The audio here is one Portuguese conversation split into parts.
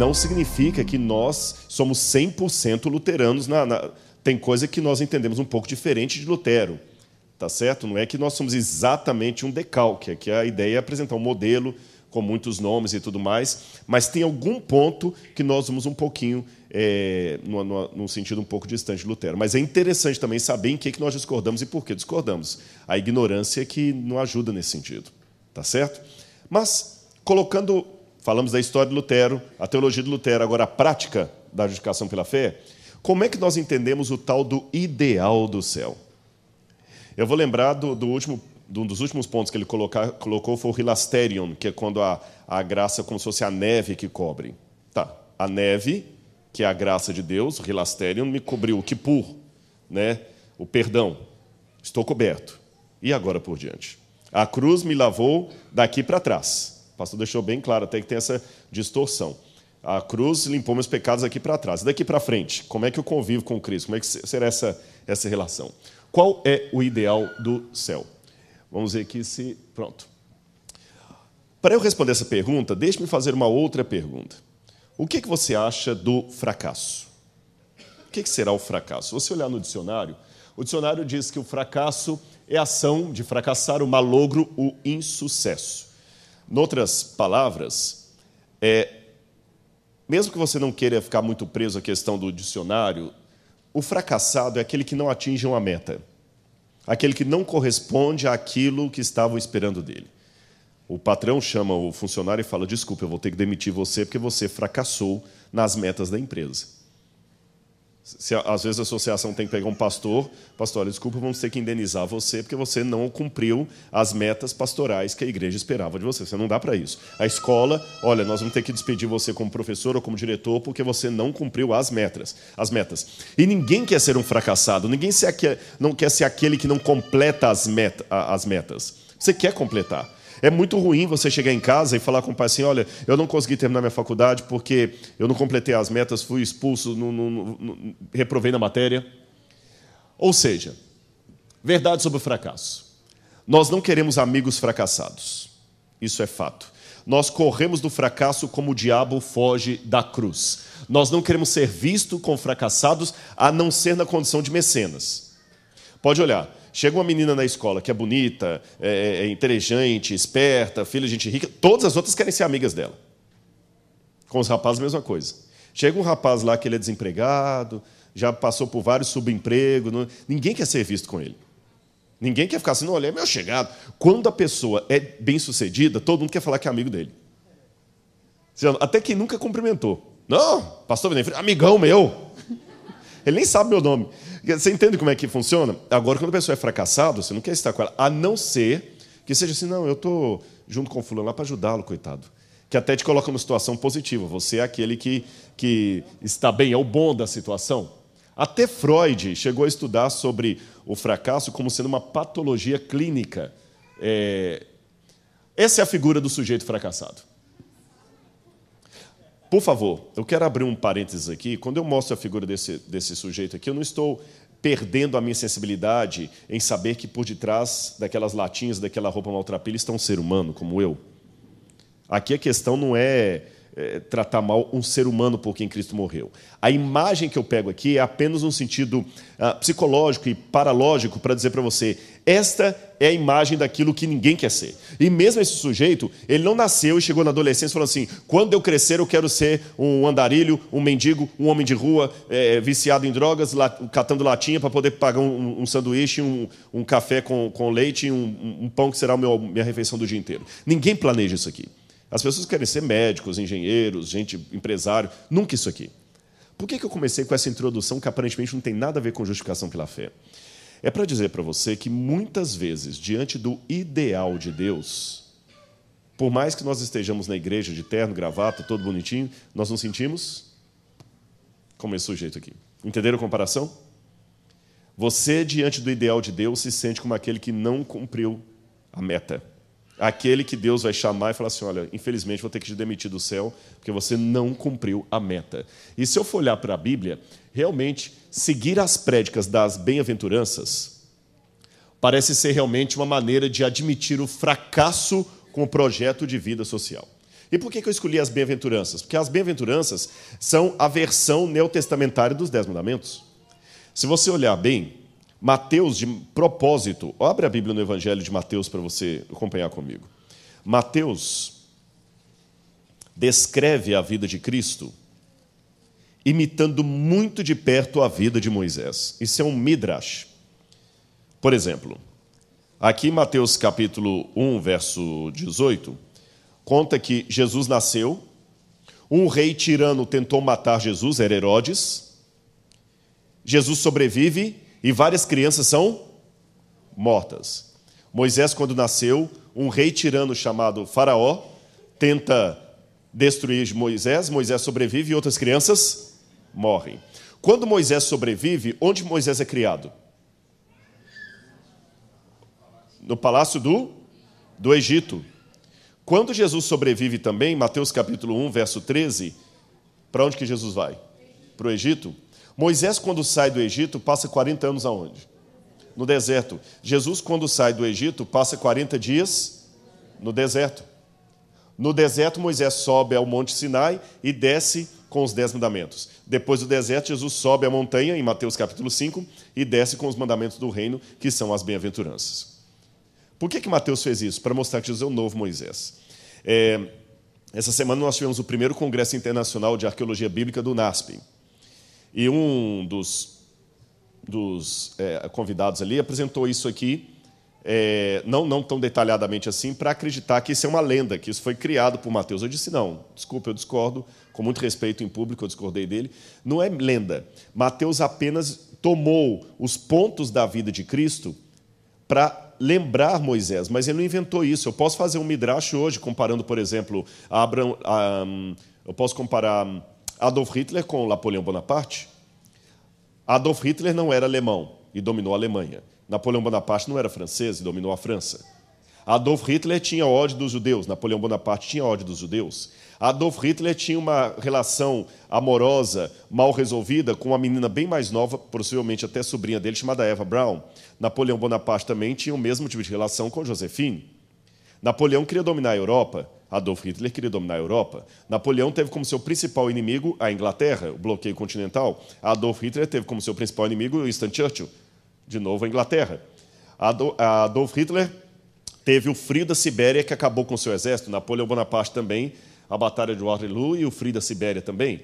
não significa que nós somos 100% luteranos. Na, na, tem coisa que nós entendemos um pouco diferente de Lutero, tá certo? Não é que nós somos exatamente um decalque, é que a ideia é apresentar um modelo com muitos nomes e tudo mais, mas tem algum ponto que nós vamos um pouquinho, é, num sentido um pouco distante de Lutero. Mas é interessante também saber em que, que nós discordamos e por que discordamos. A ignorância que não ajuda nesse sentido, tá certo? Mas, colocando, falamos da história de Lutero, a teologia de Lutero, agora a prática da justificação pela fé, como é que nós entendemos o tal do ideal do céu? Eu vou lembrar do, do último um dos últimos pontos que ele colocar, colocou foi o hilasterion, que é quando a, a graça é como se fosse a neve que cobre. Tá, a neve, que é a graça de Deus, o hilasterion, me cobriu o kipur, né? o perdão. Estou coberto. E agora por diante? A cruz me lavou daqui para trás. Pastor deixou bem claro até que tem essa distorção. A cruz limpou meus pecados aqui para trás. Daqui para frente, como é que eu convivo com Cristo? Como é que será essa, essa relação? Qual é o ideal do céu? Vamos ver aqui se. Pronto. Para eu responder essa pergunta, deixe-me fazer uma outra pergunta. O que, que você acha do fracasso? O que, que será o fracasso? Se você olhar no dicionário, o dicionário diz que o fracasso é a ação de fracassar, o malogro, o insucesso. Em outras palavras, é, mesmo que você não queira ficar muito preso à questão do dicionário, o fracassado é aquele que não atinge uma meta aquele que não corresponde àquilo que estavam esperando dele. O patrão chama o funcionário e fala: Desculpa, eu vou ter que demitir você porque você fracassou nas metas da empresa. Se, às vezes a associação tem que pegar um pastor, pastor, desculpa, vamos ter que indenizar você porque você não cumpriu as metas pastorais que a igreja esperava de você. Você não dá para isso. A escola, olha, nós vamos ter que despedir você como professor ou como diretor porque você não cumpriu as metas. As metas. E ninguém quer ser um fracassado, ninguém não quer ser aquele que não completa as, meta, as metas. Você quer completar. É muito ruim você chegar em casa e falar com o pai assim: olha, eu não consegui terminar minha faculdade porque eu não completei as metas, fui expulso, reprovei na matéria. Ou seja, verdade sobre o fracasso. Nós não queremos amigos fracassados. Isso é fato. Nós corremos do fracasso como o diabo foge da cruz. Nós não queremos ser vistos como fracassados, a não ser na condição de mecenas. Pode olhar. Chega uma menina na escola que é bonita, é, é, inteligente, esperta, filha de gente rica, todas as outras querem ser amigas dela. Com os rapazes, a mesma coisa. Chega um rapaz lá que ele é desempregado, já passou por vários subempregos, não... ninguém quer ser visto com ele. Ninguém quer ficar assim, não, olha, é meu chegado. Quando a pessoa é bem sucedida, todo mundo quer falar que é amigo dele. Até quem nunca cumprimentou. Não, pastor Benefeito, amigão meu. Ele nem sabe meu nome. Você entende como é que funciona? Agora, quando a pessoa é fracassada, você não quer estar com ela, a não ser que seja assim, não, eu estou junto com o fulano lá para ajudá-lo, coitado. Que até te coloca numa situação positiva. Você é aquele que, que está bem, é o bom da situação. Até Freud chegou a estudar sobre o fracasso como sendo uma patologia clínica. É... Essa é a figura do sujeito fracassado. Por favor, eu quero abrir um parênteses aqui. Quando eu mostro a figura desse, desse sujeito aqui, eu não estou perdendo a minha sensibilidade em saber que por detrás daquelas latinhas, daquela roupa maltrapilha, está um ser humano como eu. Aqui a questão não é é, tratar mal um ser humano por quem Cristo morreu. A imagem que eu pego aqui é apenas um sentido ah, psicológico e paralógico para dizer para você: esta é a imagem daquilo que ninguém quer ser. E mesmo esse sujeito, ele não nasceu e chegou na adolescência falando assim: quando eu crescer, eu quero ser um andarilho, um mendigo, um homem de rua, é, viciado em drogas, catando latinha para poder pagar um, um sanduíche, um, um, café com, com leite um, um pão que será a minha refeição do dia inteiro. Ninguém planeja isso aqui. As pessoas querem ser médicos, engenheiros, gente, empresário, nunca isso aqui. Por que, que eu comecei com essa introdução que aparentemente não tem nada a ver com justificação pela fé? É para dizer para você que muitas vezes, diante do ideal de Deus, por mais que nós estejamos na igreja de terno, gravata, todo bonitinho, nós nos sentimos como esse sujeito aqui. Entenderam a comparação? Você, diante do ideal de Deus, se sente como aquele que não cumpriu a meta aquele que Deus vai chamar e falar assim: olha, infelizmente vou ter que te demitir do céu, porque você não cumpriu a meta. E se eu for olhar para a Bíblia, realmente, seguir as prédicas das bem-aventuranças parece ser realmente uma maneira de admitir o fracasso com o projeto de vida social. E por que eu escolhi as bem-aventuranças? Porque as bem-aventuranças são a versão neotestamentária dos Dez Mandamentos. Se você olhar bem, Mateus, de propósito, abre a Bíblia no Evangelho de Mateus para você acompanhar comigo. Mateus descreve a vida de Cristo imitando muito de perto a vida de Moisés. Isso é um midrash. Por exemplo, aqui em Mateus capítulo 1, verso 18, conta que Jesus nasceu, um rei tirano tentou matar Jesus, era Herodes. Jesus sobrevive e várias crianças são mortas. Moisés, quando nasceu, um rei tirano chamado Faraó tenta destruir Moisés, Moisés sobrevive e outras crianças morrem. Quando Moisés sobrevive, onde Moisés é criado? No palácio do, do Egito. Quando Jesus sobrevive também, Mateus capítulo 1, verso 13, para onde que Jesus vai? Para o Egito. Moisés, quando sai do Egito, passa 40 anos aonde? No deserto. Jesus, quando sai do Egito, passa 40 dias no deserto. No deserto, Moisés sobe ao Monte Sinai e desce com os dez mandamentos. Depois do deserto, Jesus sobe a montanha, em Mateus capítulo 5, e desce com os mandamentos do reino, que são as bem-aventuranças. Por que, que Mateus fez isso? Para mostrar que Jesus é o novo Moisés. É, essa semana nós tivemos o primeiro Congresso Internacional de Arqueologia Bíblica do NASP. E um dos, dos é, convidados ali apresentou isso aqui é, não, não tão detalhadamente assim, para acreditar que isso é uma lenda, que isso foi criado por Mateus. Eu disse, não, desculpa, eu discordo, com muito respeito em público, eu discordei dele. Não é lenda. Mateus apenas tomou os pontos da vida de Cristo para lembrar Moisés, mas ele não inventou isso. Eu posso fazer um midrash hoje, comparando, por exemplo, Abraham, um, eu posso comparar Adolf Hitler com Napoleão Bonaparte. Adolf Hitler não era alemão e dominou a Alemanha. Napoleão Bonaparte não era francês e dominou a França. Adolf Hitler tinha ódio dos judeus, Napoleão Bonaparte tinha ódio dos judeus. Adolf Hitler tinha uma relação amorosa, mal resolvida, com uma menina bem mais nova, possivelmente até sobrinha dele, chamada Eva Braun. Napoleão Bonaparte também tinha o mesmo tipo de relação com Josephine. Napoleão queria dominar a Europa, Adolf Hitler queria dominar a Europa. Napoleão teve como seu principal inimigo a Inglaterra, o bloqueio continental. Adolf Hitler teve como seu principal inimigo Winston Churchill, de novo a Inglaterra. Adolf Hitler teve o frio da Sibéria que acabou com seu exército, Napoleão Bonaparte também, a Batalha de Waterloo e o frio da Sibéria também.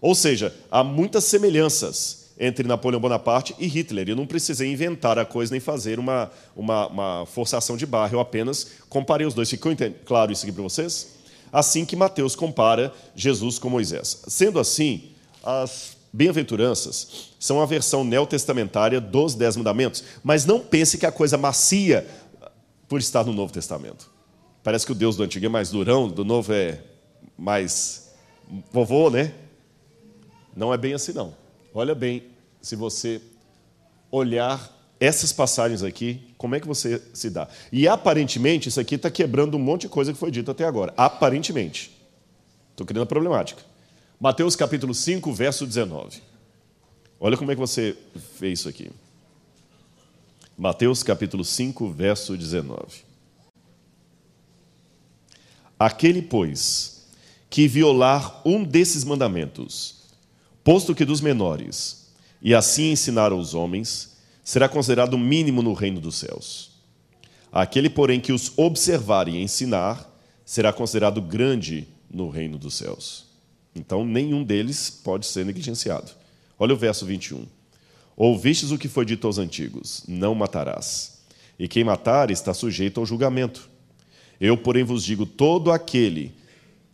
Ou seja, há muitas semelhanças entre Napoleão Bonaparte e Hitler. Eu não precisei inventar a coisa nem fazer uma, uma, uma forçação de barra, eu apenas comparei os dois. Ficou claro isso aqui para vocês? Assim que Mateus compara Jesus com Moisés. Sendo assim, as Bem-aventuranças são a versão neotestamentária dos Dez Mandamentos, mas não pense que a coisa macia por estar no Novo Testamento. Parece que o Deus do Antigo é mais durão, do Novo é mais vovô, né? Não é bem assim, não. Olha bem, se você olhar essas passagens aqui, como é que você se dá? E aparentemente, isso aqui está quebrando um monte de coisa que foi dito até agora. Aparentemente. Estou criando a problemática. Mateus capítulo 5, verso 19. Olha como é que você fez isso aqui. Mateus capítulo 5, verso 19. Aquele, pois, que violar um desses mandamentos, posto que dos menores, e assim ensinar aos homens, será considerado mínimo no reino dos céus. Aquele, porém, que os observar e ensinar, será considerado grande no reino dos céus. Então, nenhum deles pode ser negligenciado. Olha o verso 21. Ouvistes o que foi dito aos antigos: Não matarás. E quem matar está sujeito ao julgamento. Eu, porém, vos digo: todo aquele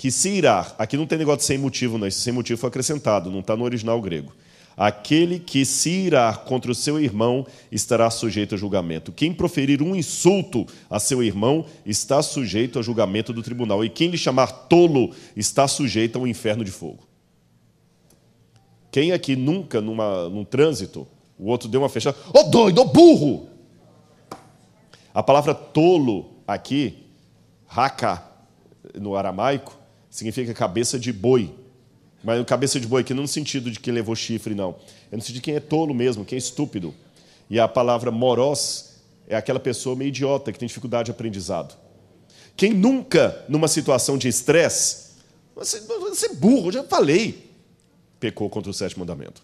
que se irá. Aqui não tem negócio sem motivo, não. Esse sem motivo foi acrescentado, não está no original grego. Aquele que se irá contra o seu irmão estará sujeito a julgamento. Quem proferir um insulto a seu irmão está sujeito a julgamento do tribunal. E quem lhe chamar tolo está sujeito ao inferno de fogo. Quem aqui nunca, numa, num trânsito, o outro deu uma fechada, ô oh, doido, ô oh, burro! A palavra tolo aqui, raka, no aramaico, significa cabeça de boi. Mas cabeça de boi aqui não no sentido de quem levou chifre, não. É no sentido de quem é tolo mesmo, quem é estúpido. E a palavra moros é aquela pessoa meio idiota, que tem dificuldade de aprendizado. Quem nunca, numa situação de estresse, você, você é burro, já falei, pecou contra o sétimo mandamento.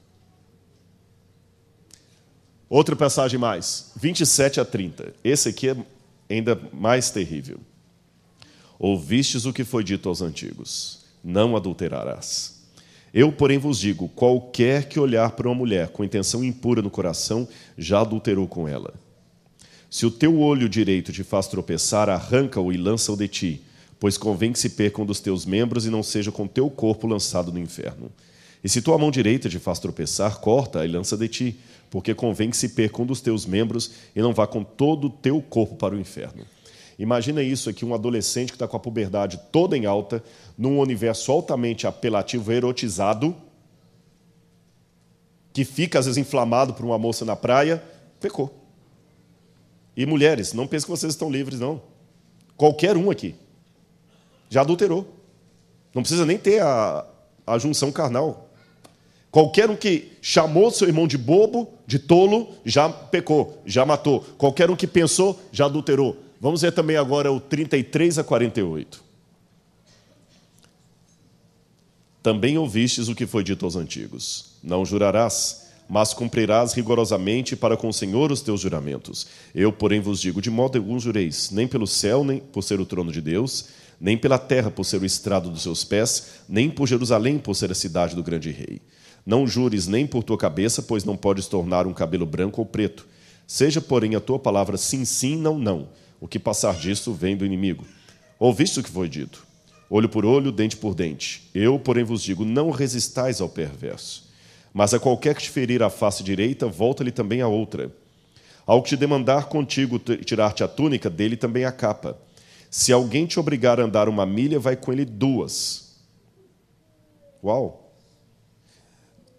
Outra passagem mais, 27 a 30. Esse aqui é ainda mais terrível. Ouvistes o que foi dito aos antigos: não adulterarás. Eu, porém, vos digo: qualquer que olhar para uma mulher com intenção impura no coração, já adulterou com ela. Se o teu olho direito te faz tropeçar, arranca-o e lança-o de ti, pois convém que se perca um dos teus membros e não seja com teu corpo lançado no inferno. E se tua mão direita te faz tropeçar, corta e lança de ti, porque convém que se perca um dos teus membros e não vá com todo o teu corpo para o inferno. Imagina isso aqui, um adolescente que está com a puberdade toda em alta, num universo altamente apelativo, erotizado, que fica às vezes inflamado por uma moça na praia, pecou. E mulheres, não pense que vocês estão livres, não. Qualquer um aqui já adulterou. Não precisa nem ter a, a junção carnal. Qualquer um que chamou seu irmão de bobo, de tolo, já pecou, já matou. Qualquer um que pensou, já adulterou. Vamos ver também agora o 33 a 48. Também ouvistes o que foi dito aos antigos: Não jurarás, mas cumprirás rigorosamente para com o Senhor os teus juramentos. Eu, porém, vos digo: de modo algum jureis, nem pelo céu, nem por ser o trono de Deus, nem pela terra por ser o estrado dos seus pés, nem por Jerusalém por ser a cidade do grande rei. Não jures nem por tua cabeça, pois não podes tornar um cabelo branco ou preto. Seja, porém, a tua palavra sim, sim, não, não o que passar disso vem do inimigo. Ouviste o que foi dito? Olho por olho, dente por dente. Eu, porém, vos digo: não resistais ao perverso. Mas a qualquer que te ferir a face direita, volta-lhe também a outra. Ao que te demandar contigo tirar-te a túnica, dele também a capa. Se alguém te obrigar a andar uma milha, vai com ele duas. Uau!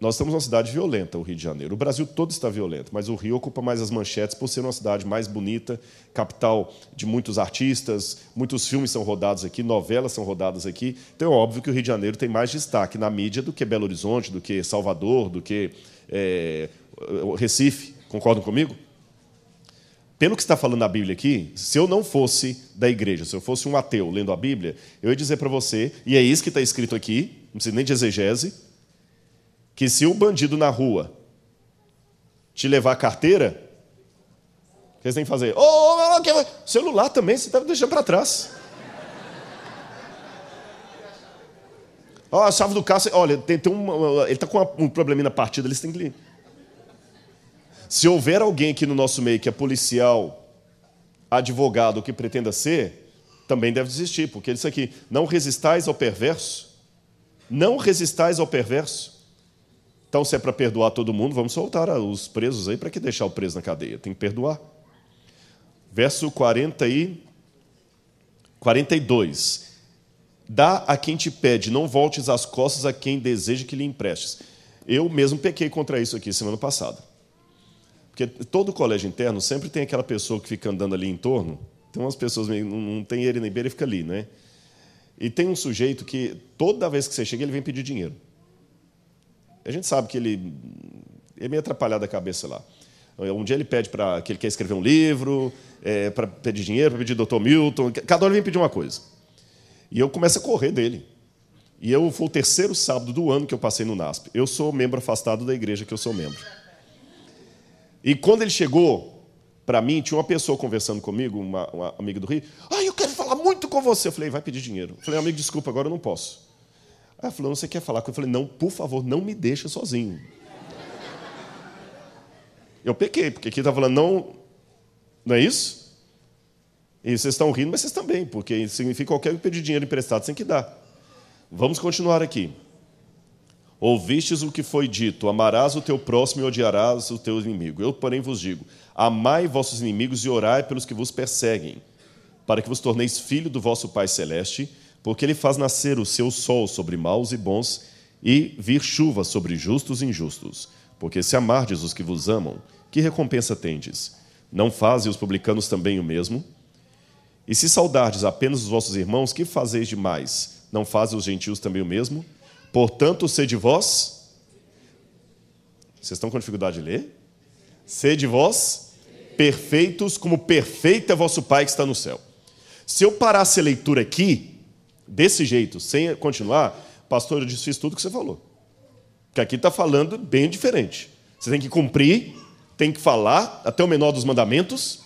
Nós estamos numa cidade violenta, o Rio de Janeiro. O Brasil todo está violento, mas o Rio ocupa mais as manchetes por ser uma cidade mais bonita, capital de muitos artistas, muitos filmes são rodados aqui, novelas são rodadas aqui. Então é óbvio que o Rio de Janeiro tem mais destaque na mídia do que Belo Horizonte, do que Salvador, do que é, Recife. Concordam comigo? Pelo que está falando na Bíblia aqui, se eu não fosse da igreja, se eu fosse um ateu lendo a Bíblia, eu ia dizer para você, e é isso que está escrito aqui, não precisa nem de exegese, que se o bandido na rua te levar a carteira, o que você tem que fazer? Oh, okay. celular também, você está deixando para trás. Oh, a chave do carro, olha, tem, tem um, ele está com um probleminha na partida, eles têm que. Se houver alguém aqui no nosso meio que é policial, advogado, o que pretenda ser, também deve desistir, porque isso aqui, não resistais ao perverso, não resistais ao perverso. Então, se é para perdoar todo mundo, vamos soltar os presos aí para que deixar o preso na cadeia? Tem que perdoar. Verso 40 e 42. Dá a quem te pede, não voltes as costas a quem deseja que lhe emprestes. Eu mesmo pequei contra isso aqui semana passada. Porque todo colégio interno sempre tem aquela pessoa que fica andando ali em torno. Tem umas pessoas, não tem ele nem beira e fica ali, né? E tem um sujeito que toda vez que você chega, ele vem pedir dinheiro. A gente sabe que ele é meio atrapalhado a cabeça lá. Um dia ele pede para que ele quer escrever um livro, é, para pedir dinheiro, para pedir doutor Milton. Cada hora ele vem pedir uma coisa. E eu começo a correr dele. E eu foi o terceiro sábado do ano que eu passei no NASP. Eu sou membro afastado da igreja que eu sou membro. E quando ele chegou para mim, tinha uma pessoa conversando comigo, uma, uma amiga do Rio. Ah, eu quero falar muito com você. Eu falei, vai pedir dinheiro. Eu falei, amigo, desculpa, agora eu não posso. Aí falou, você quer falar Eu falei, não, por favor, não me deixa sozinho. Eu pequei, porque aqui está falando, não, não é isso? E vocês estão rindo, mas vocês também, porque significa qualquer que pedir dinheiro emprestado tem que dar. Vamos continuar aqui. Ouvistes o que foi dito: amarás o teu próximo e odiarás o teu inimigo. Eu, porém, vos digo: amai vossos inimigos e orai pelos que vos perseguem, para que vos torneis filho do vosso Pai Celeste porque ele faz nascer o seu sol sobre maus e bons e vir chuva sobre justos e injustos. Porque se amardes os que vos amam, que recompensa tendes? Não fazem os publicanos também o mesmo? E se saudardes apenas os vossos irmãos, que fazeis demais? Não fazem os gentios também o mesmo? Portanto, sede vós. Vocês estão com dificuldade de ler? Sede vós perfeitos, como perfeito é vosso Pai que está no céu. Se eu parasse a leitura aqui, desse jeito, sem continuar, pastor, eu desfiz tudo que você falou. Porque aqui está falando bem diferente. Você tem que cumprir, tem que falar até o menor dos mandamentos,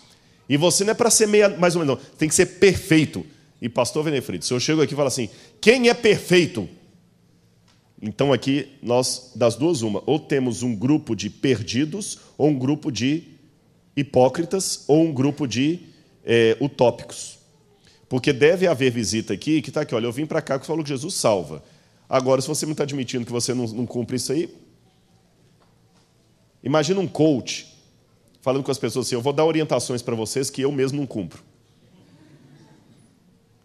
e você não é para ser meia, mais ou menos, não, tem que ser perfeito. E pastor Venefrito, se eu chego aqui e falo assim, quem é perfeito? Então aqui nós, das duas, uma, ou temos um grupo de perdidos, ou um grupo de hipócritas, ou um grupo de é, utópicos. Porque deve haver visita aqui que está aqui, olha, eu vim para cá que falou que Jesus salva. Agora, se você não está admitindo que você não, não cumpre isso aí, imagina um coach falando com as pessoas assim: eu vou dar orientações para vocês que eu mesmo não cumpro.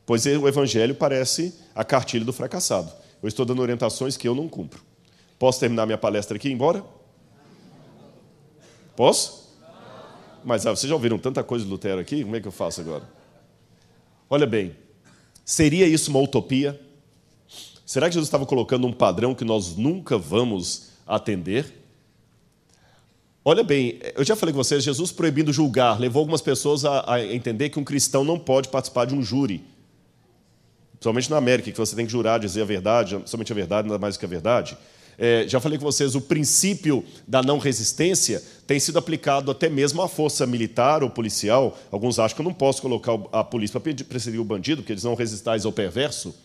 Pois o evangelho parece a cartilha do fracassado. Eu estou dando orientações que eu não cumpro. Posso terminar minha palestra aqui e ir embora? Posso? Mas ah, vocês já ouviram tanta coisa de Lutero aqui? Como é que eu faço agora? Olha bem, seria isso uma utopia? Será que Jesus estava colocando um padrão que nós nunca vamos atender? Olha bem, eu já falei com vocês, Jesus proibindo julgar levou algumas pessoas a, a entender que um cristão não pode participar de um júri. Principalmente na América, que você tem que jurar, dizer a verdade, somente a verdade, nada mais que a verdade. É, já falei com vocês, o princípio da não resistência tem sido aplicado até mesmo à força militar ou policial. Alguns acham que eu não posso colocar a polícia para perseguir o bandido, porque eles não resistais ao perverso.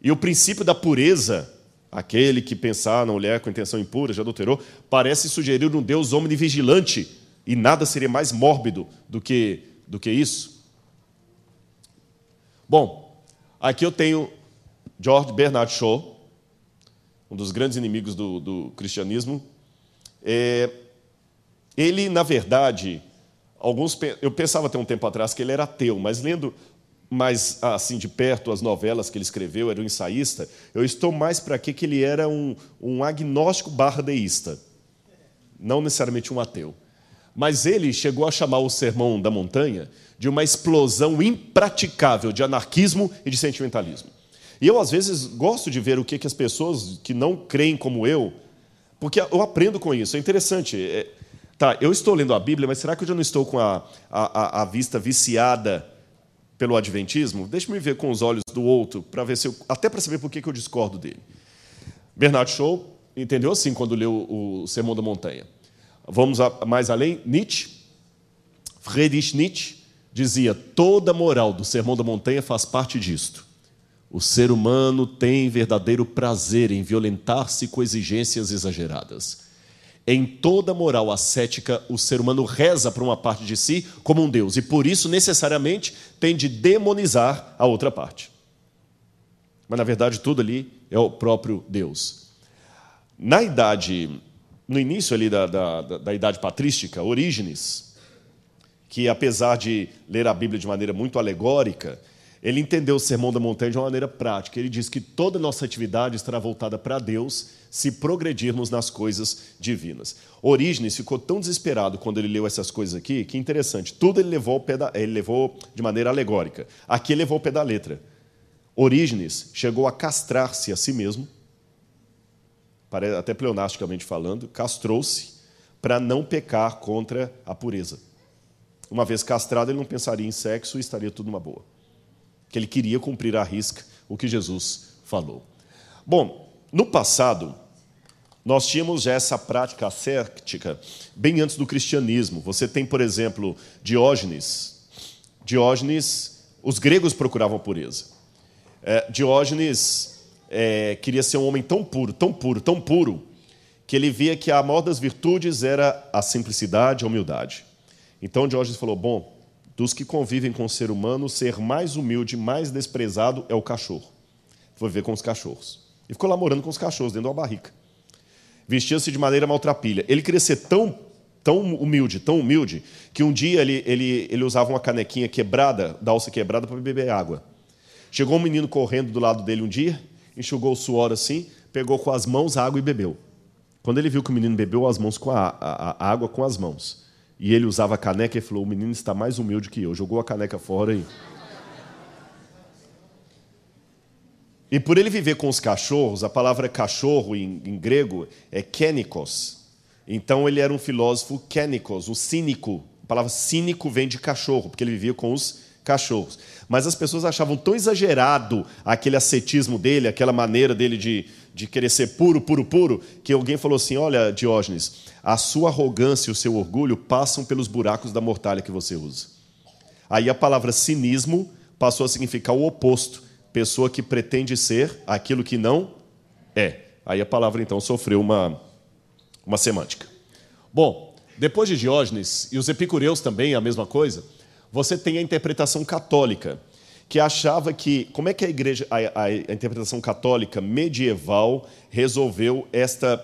E o princípio da pureza Aquele que pensar na mulher com intenção impura, já adulterou, parece sugerir um Deus omnivigilante, e nada seria mais mórbido do que, do que isso. Bom, aqui eu tenho George Bernard Shaw, um dos grandes inimigos do, do cristianismo. É, ele, na verdade, alguns eu pensava até um tempo atrás que ele era ateu, mas lendo mais assim de perto as novelas que ele escreveu, era um ensaísta, eu estou mais para que ele era um, um agnóstico barra deísta, não necessariamente um ateu. Mas ele chegou a chamar o Sermão da Montanha de uma explosão impraticável de anarquismo e de sentimentalismo. E eu, às vezes, gosto de ver o que, que as pessoas que não creem como eu, porque eu aprendo com isso, é interessante. É, tá, eu estou lendo a Bíblia, mas será que eu já não estou com a, a, a vista viciada pelo Adventismo, deixe-me ver com os olhos do outro, para ver se eu, até para saber por que eu discordo dele. Bernard Shaw entendeu assim quando leu o Sermão da Montanha. Vamos mais além, Nietzsche, Friedrich Nietzsche dizia: toda moral do Sermão da Montanha faz parte disto. O ser humano tem verdadeiro prazer em violentar-se com exigências exageradas. Em toda moral ascética, o ser humano reza para uma parte de si como um Deus, e por isso, necessariamente, tem de demonizar a outra parte. Mas, na verdade, tudo ali é o próprio Deus. Na idade, no início ali da, da, da idade patrística, Orígenes, que apesar de ler a Bíblia de maneira muito alegórica, ele entendeu o Sermão da Montanha de uma maneira prática. Ele diz que toda nossa atividade estará voltada para Deus se progredirmos nas coisas divinas. Orígenes ficou tão desesperado quando ele leu essas coisas aqui, que interessante, tudo ele levou, da, ele levou de maneira alegórica. Aqui ele levou o pé da letra. Orígenes chegou a castrar-se a si mesmo, até pleonasticamente falando, castrou-se para não pecar contra a pureza. Uma vez castrado, ele não pensaria em sexo e estaria tudo numa boa que ele queria cumprir à risca o que Jesus falou. Bom, no passado, nós tínhamos já essa prática ascética bem antes do cristianismo. Você tem, por exemplo, Diógenes. Diógenes, os gregos procuravam pureza. É, Diógenes é, queria ser um homem tão puro, tão puro, tão puro, que ele via que a maior das virtudes era a simplicidade, a humildade. Então Diógenes falou: bom, dos que convivem com o ser humano, ser mais humilde, mais desprezado é o cachorro. Foi ver com os cachorros. E ficou lá morando com os cachorros, dentro de uma barrica. Vestia-se de maneira maltrapilha. Ele ser tão, tão humilde, tão humilde, que um dia ele, ele, ele usava uma canequinha quebrada, da alça quebrada, para beber água. Chegou um menino correndo do lado dele um dia, enxugou o suor assim, pegou com as mãos a água e bebeu. Quando ele viu que o menino bebeu as mãos com a, a, a água com as mãos, e ele usava a caneca e falou: O menino está mais humilde que eu. Jogou a caneca fora e. E por ele viver com os cachorros, a palavra cachorro em, em grego é kenikos. Então ele era um filósofo kenikos, o cínico. A palavra cínico vem de cachorro, porque ele vivia com os cachorros. Mas as pessoas achavam tão exagerado aquele ascetismo dele, aquela maneira dele de, de querer ser puro, puro, puro, que alguém falou assim: Olha, Diógenes, a sua arrogância e o seu orgulho passam pelos buracos da mortalha que você usa. Aí a palavra cinismo passou a significar o oposto, pessoa que pretende ser aquilo que não é. Aí a palavra então sofreu uma, uma semântica. Bom, depois de Diógenes, e os epicureus também a mesma coisa, você tem a interpretação católica, que achava que. Como é que a igreja, a, a interpretação católica medieval resolveu esta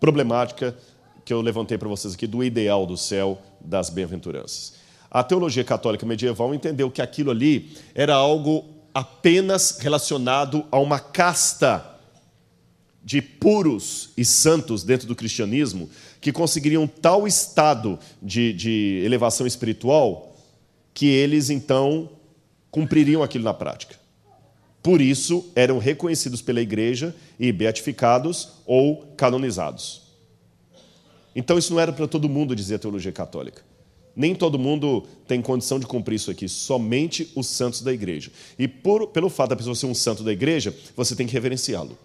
problemática que eu levantei para vocês aqui do ideal do céu das bem-aventuranças? A teologia católica medieval entendeu que aquilo ali era algo apenas relacionado a uma casta de puros e santos dentro do cristianismo que conseguiriam tal estado de, de elevação espiritual que eles então cumpririam aquilo na prática. Por isso eram reconhecidos pela igreja e beatificados ou canonizados. Então isso não era para todo mundo, dizia a teologia católica. Nem todo mundo tem condição de cumprir isso aqui, somente os santos da igreja. E por, pelo fato da pessoa ser um santo da igreja, você tem que reverenciá-lo.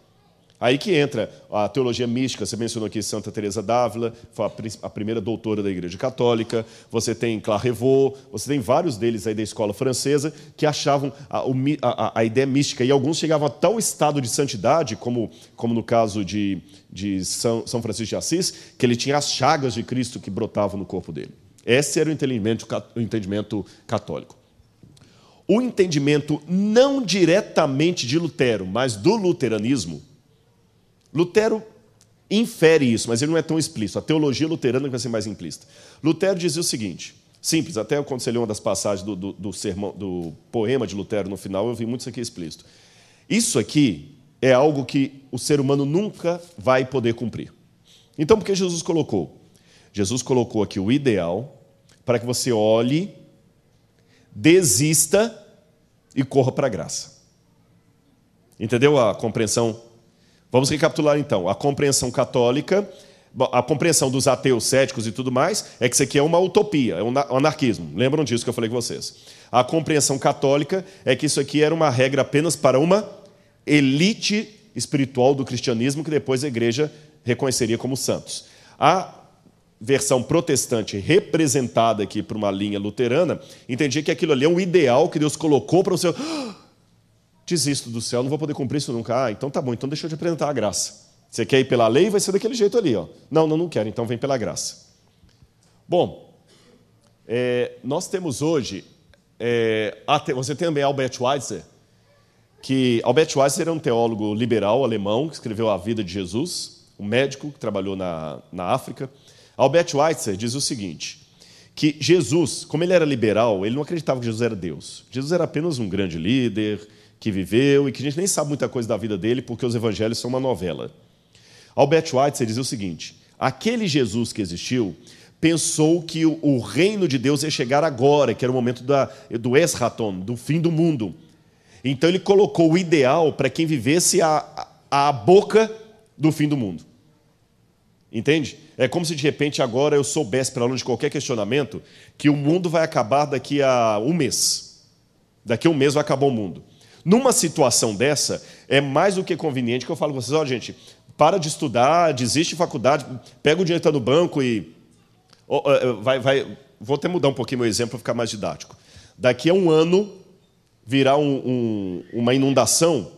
Aí que entra a teologia mística, você mencionou aqui Santa Teresa d'Ávila, foi a primeira doutora da Igreja Católica, você tem Clarrevaux, você tem vários deles aí da escola francesa que achavam a, a, a, ideia mística, e alguns chegavam a tal estado de santidade, como, como no caso de, de São, São Francisco de Assis, que ele tinha as chagas de Cristo que brotavam no corpo dele. Esse era o entendimento, o entendimento católico. O entendimento não diretamente de Lutero, mas do luteranismo, Lutero infere isso, mas ele não é tão explícito. A teologia luterana vai ser mais implícita. Lutero dizia o seguinte, simples, até quando você lê uma das passagens do, do, do, sermão, do poema de Lutero no final, eu vi muito isso aqui explícito. Isso aqui é algo que o ser humano nunca vai poder cumprir. Então, por que Jesus colocou? Jesus colocou aqui o ideal para que você olhe, desista e corra para a graça. Entendeu a compreensão Vamos recapitular então. A compreensão católica, a compreensão dos ateus, céticos e tudo mais, é que isso aqui é uma utopia, é um anarquismo. Lembram disso que eu falei com vocês? A compreensão católica é que isso aqui era uma regra apenas para uma elite espiritual do cristianismo que depois a igreja reconheceria como santos. A versão protestante representada aqui por uma linha luterana entendia que aquilo ali é um ideal que Deus colocou para o seu desisto do céu, não vou poder cumprir isso nunca. Ah, então tá bom, então deixa eu te apresentar a graça. Você quer ir pela lei, vai ser daquele jeito ali. Ó. Não, não, não quero, então vem pela graça. Bom, é, nós temos hoje, é, você tem também Albert Schweitzer, que Albert Schweitzer era um teólogo liberal alemão que escreveu a vida de Jesus, um médico que trabalhou na, na África. Albert Schweitzer diz o seguinte, que Jesus, como ele era liberal, ele não acreditava que Jesus era Deus. Jesus era apenas um grande líder, que viveu e que a gente nem sabe muita coisa da vida dele porque os evangelhos são uma novela. Albert Schweitzer dizia o seguinte: aquele Jesus que existiu pensou que o, reino de Deus ia chegar agora, que era o momento da, do esraton, do fim do mundo. Então ele colocou o ideal para quem vivesse a, a, boca do fim do mundo. Entende? É como se de repente agora eu soubesse, para longe de qualquer questionamento, que o mundo vai acabar daqui a um mês. Daqui a um mês vai acabar o mundo. Numa situação dessa, é mais do que conveniente que eu falo com vocês, ó, oh, gente, para de estudar, desiste de faculdade, pega o dinheiro que está no banco e. Oh, vai, vai, vou até mudar um pouquinho meu exemplo para ficar mais didático. Daqui a um ano virá um, um, uma inundação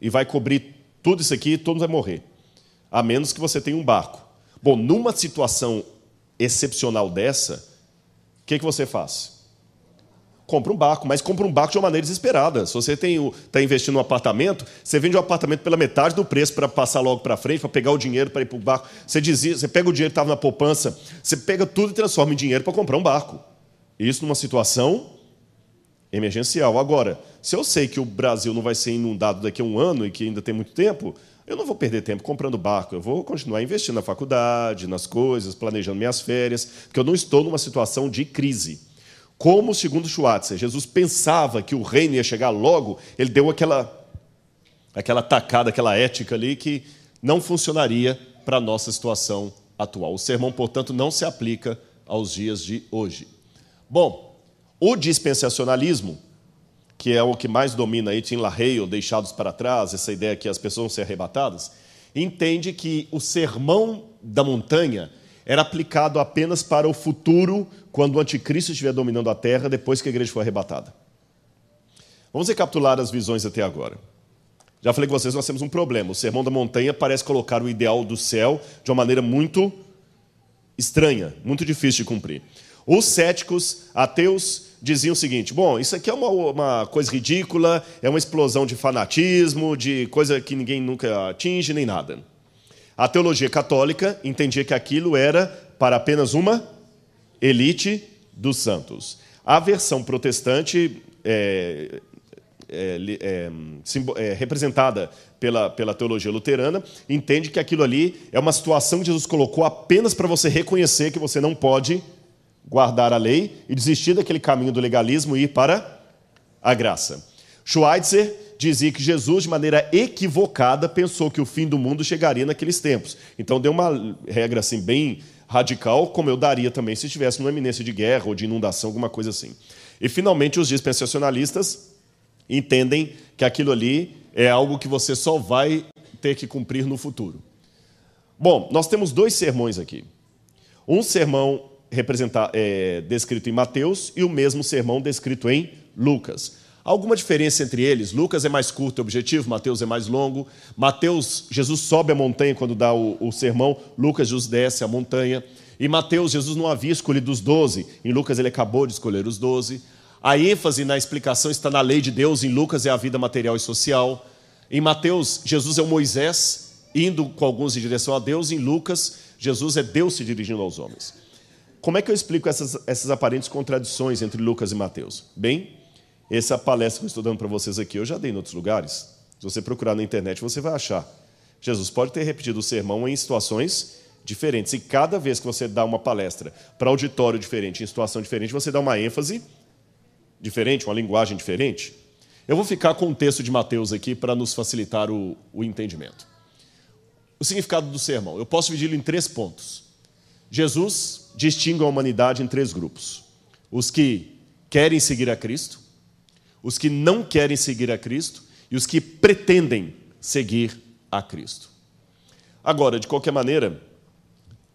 e vai cobrir tudo isso aqui e todo mundo vai morrer. A menos que você tenha um barco. Bom, numa situação excepcional dessa, o que, que você faz? Compra um barco, mas compra um barco de uma maneira desesperada. Se você está investindo num apartamento, você vende o um apartamento pela metade do preço para passar logo para frente, para pegar o dinheiro para ir para o barco. Você, dizia, você pega o dinheiro que estava na poupança, você pega tudo e transforma em dinheiro para comprar um barco. Isso numa situação emergencial. Agora, se eu sei que o Brasil não vai ser inundado daqui a um ano e que ainda tem muito tempo, eu não vou perder tempo comprando barco, eu vou continuar investindo na faculdade, nas coisas, planejando minhas férias, porque eu não estou numa situação de crise. Como, segundo Schwarzer, Jesus pensava que o reino ia chegar logo, ele deu aquela, aquela tacada, aquela ética ali que não funcionaria para a nossa situação atual. O sermão, portanto, não se aplica aos dias de hoje. Bom, O dispensacionalismo, que é o que mais domina aí, Tim LaHaye, deixados para trás, essa ideia que as pessoas vão ser arrebatadas, entende que o sermão da montanha era aplicado apenas para o futuro, quando o anticristo estiver dominando a terra, depois que a igreja for arrebatada. Vamos recapitular as visões até agora. Já falei com vocês, nós temos um problema. O sermão da montanha parece colocar o ideal do céu de uma maneira muito estranha, muito difícil de cumprir. Os céticos, ateus, diziam o seguinte: bom, isso aqui é uma, uma, coisa ridícula, é uma explosão de fanatismo, de coisa que ninguém nunca atinge, nem nada. A teologia católica entendia que aquilo era para apenas uma elite dos santos. A versão protestante, é, é, é, é, representada pela, pela teologia luterana, entende que aquilo ali é uma situação que Jesus colocou apenas para você reconhecer que você não pode guardar a lei e desistir daquele caminho do legalismo e ir para a graça. Schweitzer dizia que Jesus, de maneira equivocada, pensou que o fim do mundo chegaria naqueles tempos. Então deu uma regra assim bem radical, como eu daria também se estivesse numa eminência de guerra ou de inundação, alguma coisa assim. E finalmente os dispensacionalistas entendem que aquilo ali é algo que você só vai ter que cumprir no futuro. Bom, nós temos dois sermões aqui. Um sermão é, descrito em Mateus e o mesmo sermão descrito em Lucas. Alguma diferença entre eles? Lucas é mais curto e objetivo, Mateus é mais longo. Mateus, Jesus sobe a montanha quando dá o, o sermão, Lucas, Jesus desce a montanha. Em Mateus, Jesus não havia escolhido os doze, em Lucas, ele acabou de escolher os doze. A ênfase na explicação está na lei de Deus, em Lucas é a vida material e social. Em Mateus, Jesus é o Moisés indo com alguns em direção a Deus, em Lucas, Jesus é Deus se dirigindo aos homens. Como é que eu explico essas, essas aparentes contradições entre Lucas e Mateus? Bem, essa palestra que eu estou dando para vocês aqui, eu já dei em outros lugares. Se você procurar na internet, você vai achar. Jesus pode ter repetido o sermão em situações diferentes. E cada vez que você dá uma palestra para auditório diferente, em situação diferente, você dá uma ênfase diferente, uma linguagem diferente. Eu vou ficar com o texto de Mateus aqui para nos facilitar o, o entendimento. O significado do sermão. Eu posso dividi-lo em três pontos. Jesus distingue a humanidade em três grupos: os que querem seguir a Cristo, os que não querem seguir a Cristo e os que pretendem seguir a Cristo. Agora, de qualquer maneira,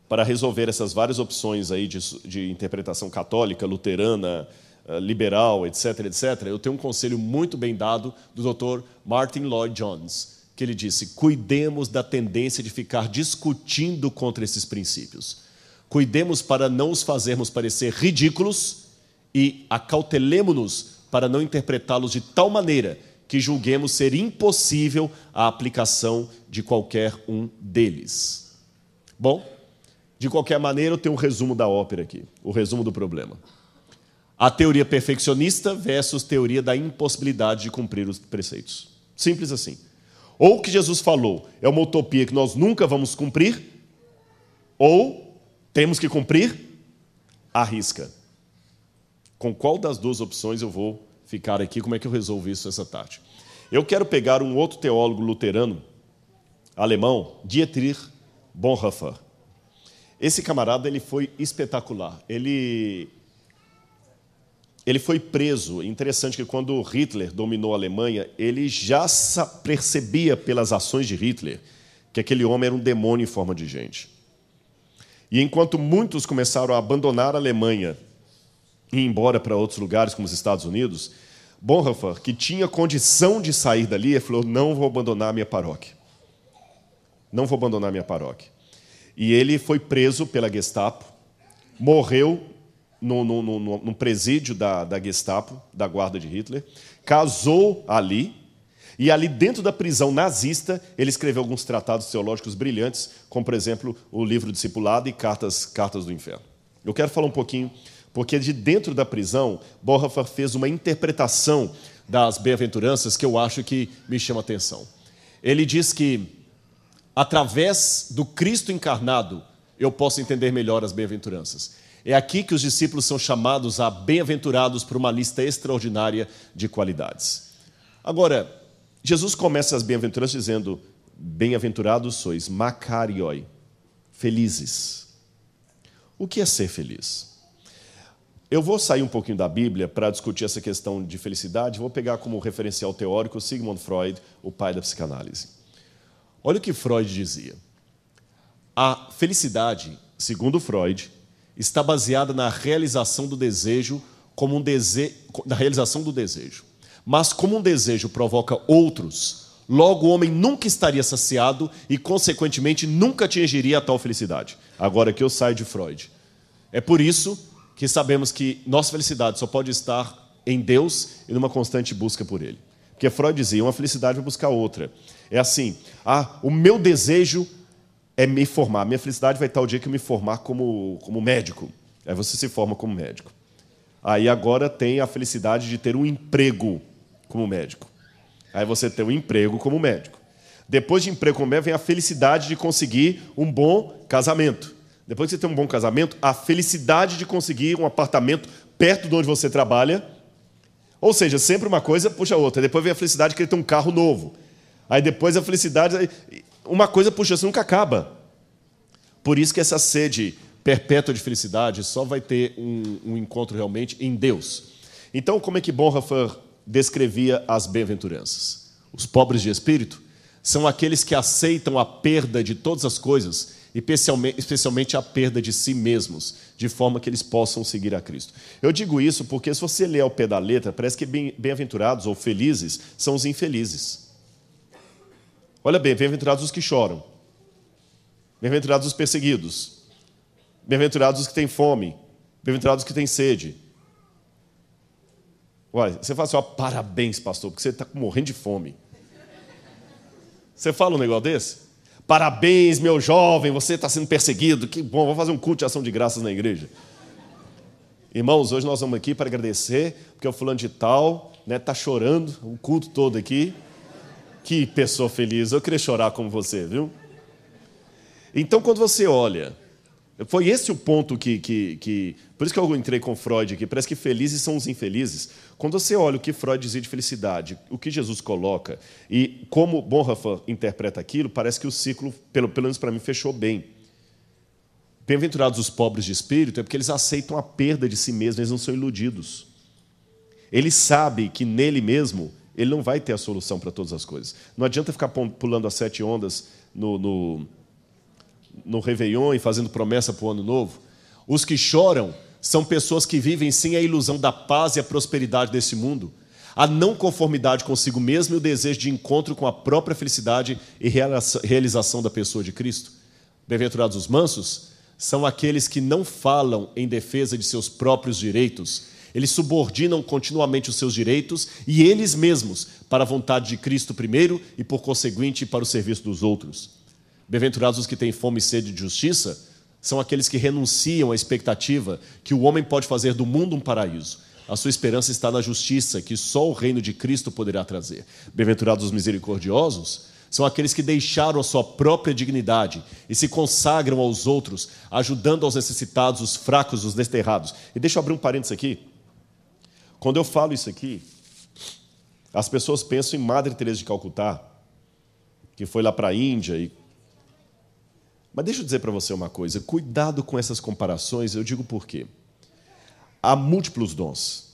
para resolver essas várias opções aí de, de interpretação católica, luterana, eh, liberal, etc., etc., eu tenho um conselho muito bem dado do Dr. Martin Lloyd Jones, que ele disse: cuidemos da tendência de ficar discutindo contra esses princípios. Cuidemos para não os fazermos parecer ridículos e acautelemos-nos para não interpretá-los de tal maneira que julguemos ser impossível a aplicação de qualquer um deles. Bom, de qualquer maneira, eu tenho um resumo da ópera aqui, o resumo do problema. A teoria perfeccionista versus teoria da impossibilidade de cumprir os preceitos. Simples assim. Ou o que Jesus falou é uma utopia que nós nunca vamos cumprir, ou temos que cumprir à risca. Com qual das duas opções eu vou ficar aqui? Como é que eu resolvo isso essa tarde? Eu quero pegar um outro teólogo luterano alemão, Dietrich Bonhoeffer. Esse camarada ele foi espetacular. Ele ele foi preso. Interessante que quando Hitler dominou a Alemanha, ele já percebia pelas ações de Hitler que aquele homem era um demônio em forma de gente. E enquanto muitos começaram a abandonar a Alemanha e embora para outros lugares, como os Estados Unidos, Bonhoeffer, que tinha condição de sair dali, falou: Não vou abandonar a minha paróquia. Não vou abandonar a minha paróquia. E ele foi preso pela Gestapo, morreu no, no, no presídio da, da Gestapo, da guarda de Hitler, casou ali, e ali dentro da prisão nazista, ele escreveu alguns tratados teológicos brilhantes, como, por exemplo, o livro Discipulado e Cartas, Cartas do Inferno. Eu quero falar um pouquinho porque de dentro da prisão, Bonhoeffer fez uma interpretação das bem-aventuranças que eu acho que me chama atenção. Ele diz que, através do Cristo encarnado, eu posso entender melhor as bem-aventuranças. É aqui que os discípulos são chamados a bem-aventurados por uma lista extraordinária de qualidades. Agora, Jesus começa as bem-aventuranças dizendo: Bem-aventurados sois, macarioi, felizes. O que é ser feliz? Eu vou sair um pouquinho da Bíblia para discutir essa questão de felicidade. Vou pegar como referencial teórico Sigmund Freud, o pai da psicanálise. Olha o que Freud dizia. A felicidade, segundo Freud, está baseada na realização do desejo como um desejo, na realização do desejo. Mas como um desejo provoca outros, logo o homem nunca estaria saciado e, consequentemente, nunca atingiria a tal felicidade. Agora que eu saio de Freud. É por isso que sabemos que nossa felicidade só pode estar em Deus e numa constante busca por Ele. Porque Freud dizia, uma felicidade vai buscar outra. É assim, ah, o meu desejo é me formar. Minha felicidade vai estar o dia que eu me formar como, como médico. Aí você se forma como médico. Aí agora tem a felicidade de ter um emprego como médico. Aí você tem um emprego como médico. Depois de emprego como médico, vem a felicidade de conseguir um bom casamento. Depois que você tem um bom casamento, a felicidade de conseguir um apartamento perto de onde você trabalha. Ou seja, sempre uma coisa puxa a outra. Depois vem a felicidade de querer ter um carro novo. Aí depois a felicidade. Uma coisa puxa, você nunca acaba. Por isso que essa sede perpétua de felicidade só vai ter um, um encontro realmente em Deus. Então, como é que Bonhoeffer descrevia as bem-aventuranças? Os pobres de espírito são aqueles que aceitam a perda de todas as coisas, especialmente a perda de si mesmos, de forma que eles possam seguir a Cristo. Eu digo isso porque, se você ler ao pé da letra, parece que bem-aventurados ou felizes são os infelizes. Olha bem, bem-aventurados os que choram, bem-aventurados os perseguidos, Bem-aventurados os que têm fome, bem-aventurados os que têm sede. Olha, você fala assim, ó, parabéns, pastor, porque você está morrendo de fome. Você fala um negócio desse? Parabéns, meu jovem, você está sendo perseguido. Que bom, vou fazer um culto de ação de graças na igreja. Irmãos, hoje nós vamos aqui para agradecer, porque o fulano de tal está né, tá chorando, o culto todo aqui. Que pessoa feliz, eu queria chorar como você, viu? Então, quando você olha foi esse o ponto que, que, que, Por isso que eu entrei com Freud aqui. Parece que felizes são os infelizes. Quando você olha o que Freud dizia de felicidade, o que Jesus coloca, e como Bonhoeffer interpreta aquilo, parece que o ciclo, pelo, pelo menos para mim, fechou bem. Bem-aventurados os pobres de espírito é porque eles aceitam a perda de si mesmos, eles não são iludidos. Ele sabe que nele mesmo ele não vai ter a solução para todas as coisas. Não adianta ficar pulando as sete ondas no, no no Réveillon e fazendo promessa para o ano novo. Os que choram são pessoas que vivem sem a ilusão da paz e a prosperidade desse mundo, a não conformidade consigo mesmo e o desejo de encontro com a própria felicidade e realização da pessoa de Cristo. Bem-aventurados os mansos são aqueles que não falam em defesa de seus próprios direitos, eles subordinam continuamente os seus direitos e eles mesmos para a vontade de Cristo primeiro e, por conseguinte, para o serviço dos outros. Bem-aventurados os que têm fome e sede de justiça, são aqueles que renunciam à expectativa que o homem pode fazer do mundo um paraíso. A sua esperança está na justiça que só o reino de Cristo poderá trazer. Bem-aventurados os misericordiosos, são aqueles que deixaram a sua própria dignidade e se consagram aos outros, ajudando aos necessitados, os fracos, os desterrados. E deixa eu abrir um parênteses aqui. Quando eu falo isso aqui, as pessoas pensam em Madre Teresa de Calcutá, que foi lá para a Índia e mas deixa eu dizer para você uma coisa: cuidado com essas comparações, eu digo por quê. Há múltiplos dons.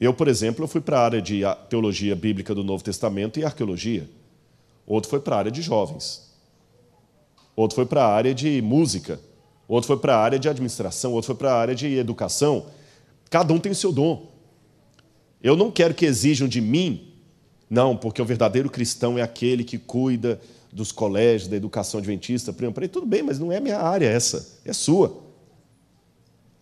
Eu, por exemplo, eu fui para a área de teologia bíblica do Novo Testamento e arqueologia. Outro foi para a área de jovens. Outro foi para a área de música. Outro foi para a área de administração. Outro foi para a área de educação. Cada um tem o seu dom. Eu não quero que exijam de mim, não, porque o verdadeiro cristão é aquele que cuida dos colégios, da educação adventista. Falei, tudo bem, mas não é minha área essa, é sua.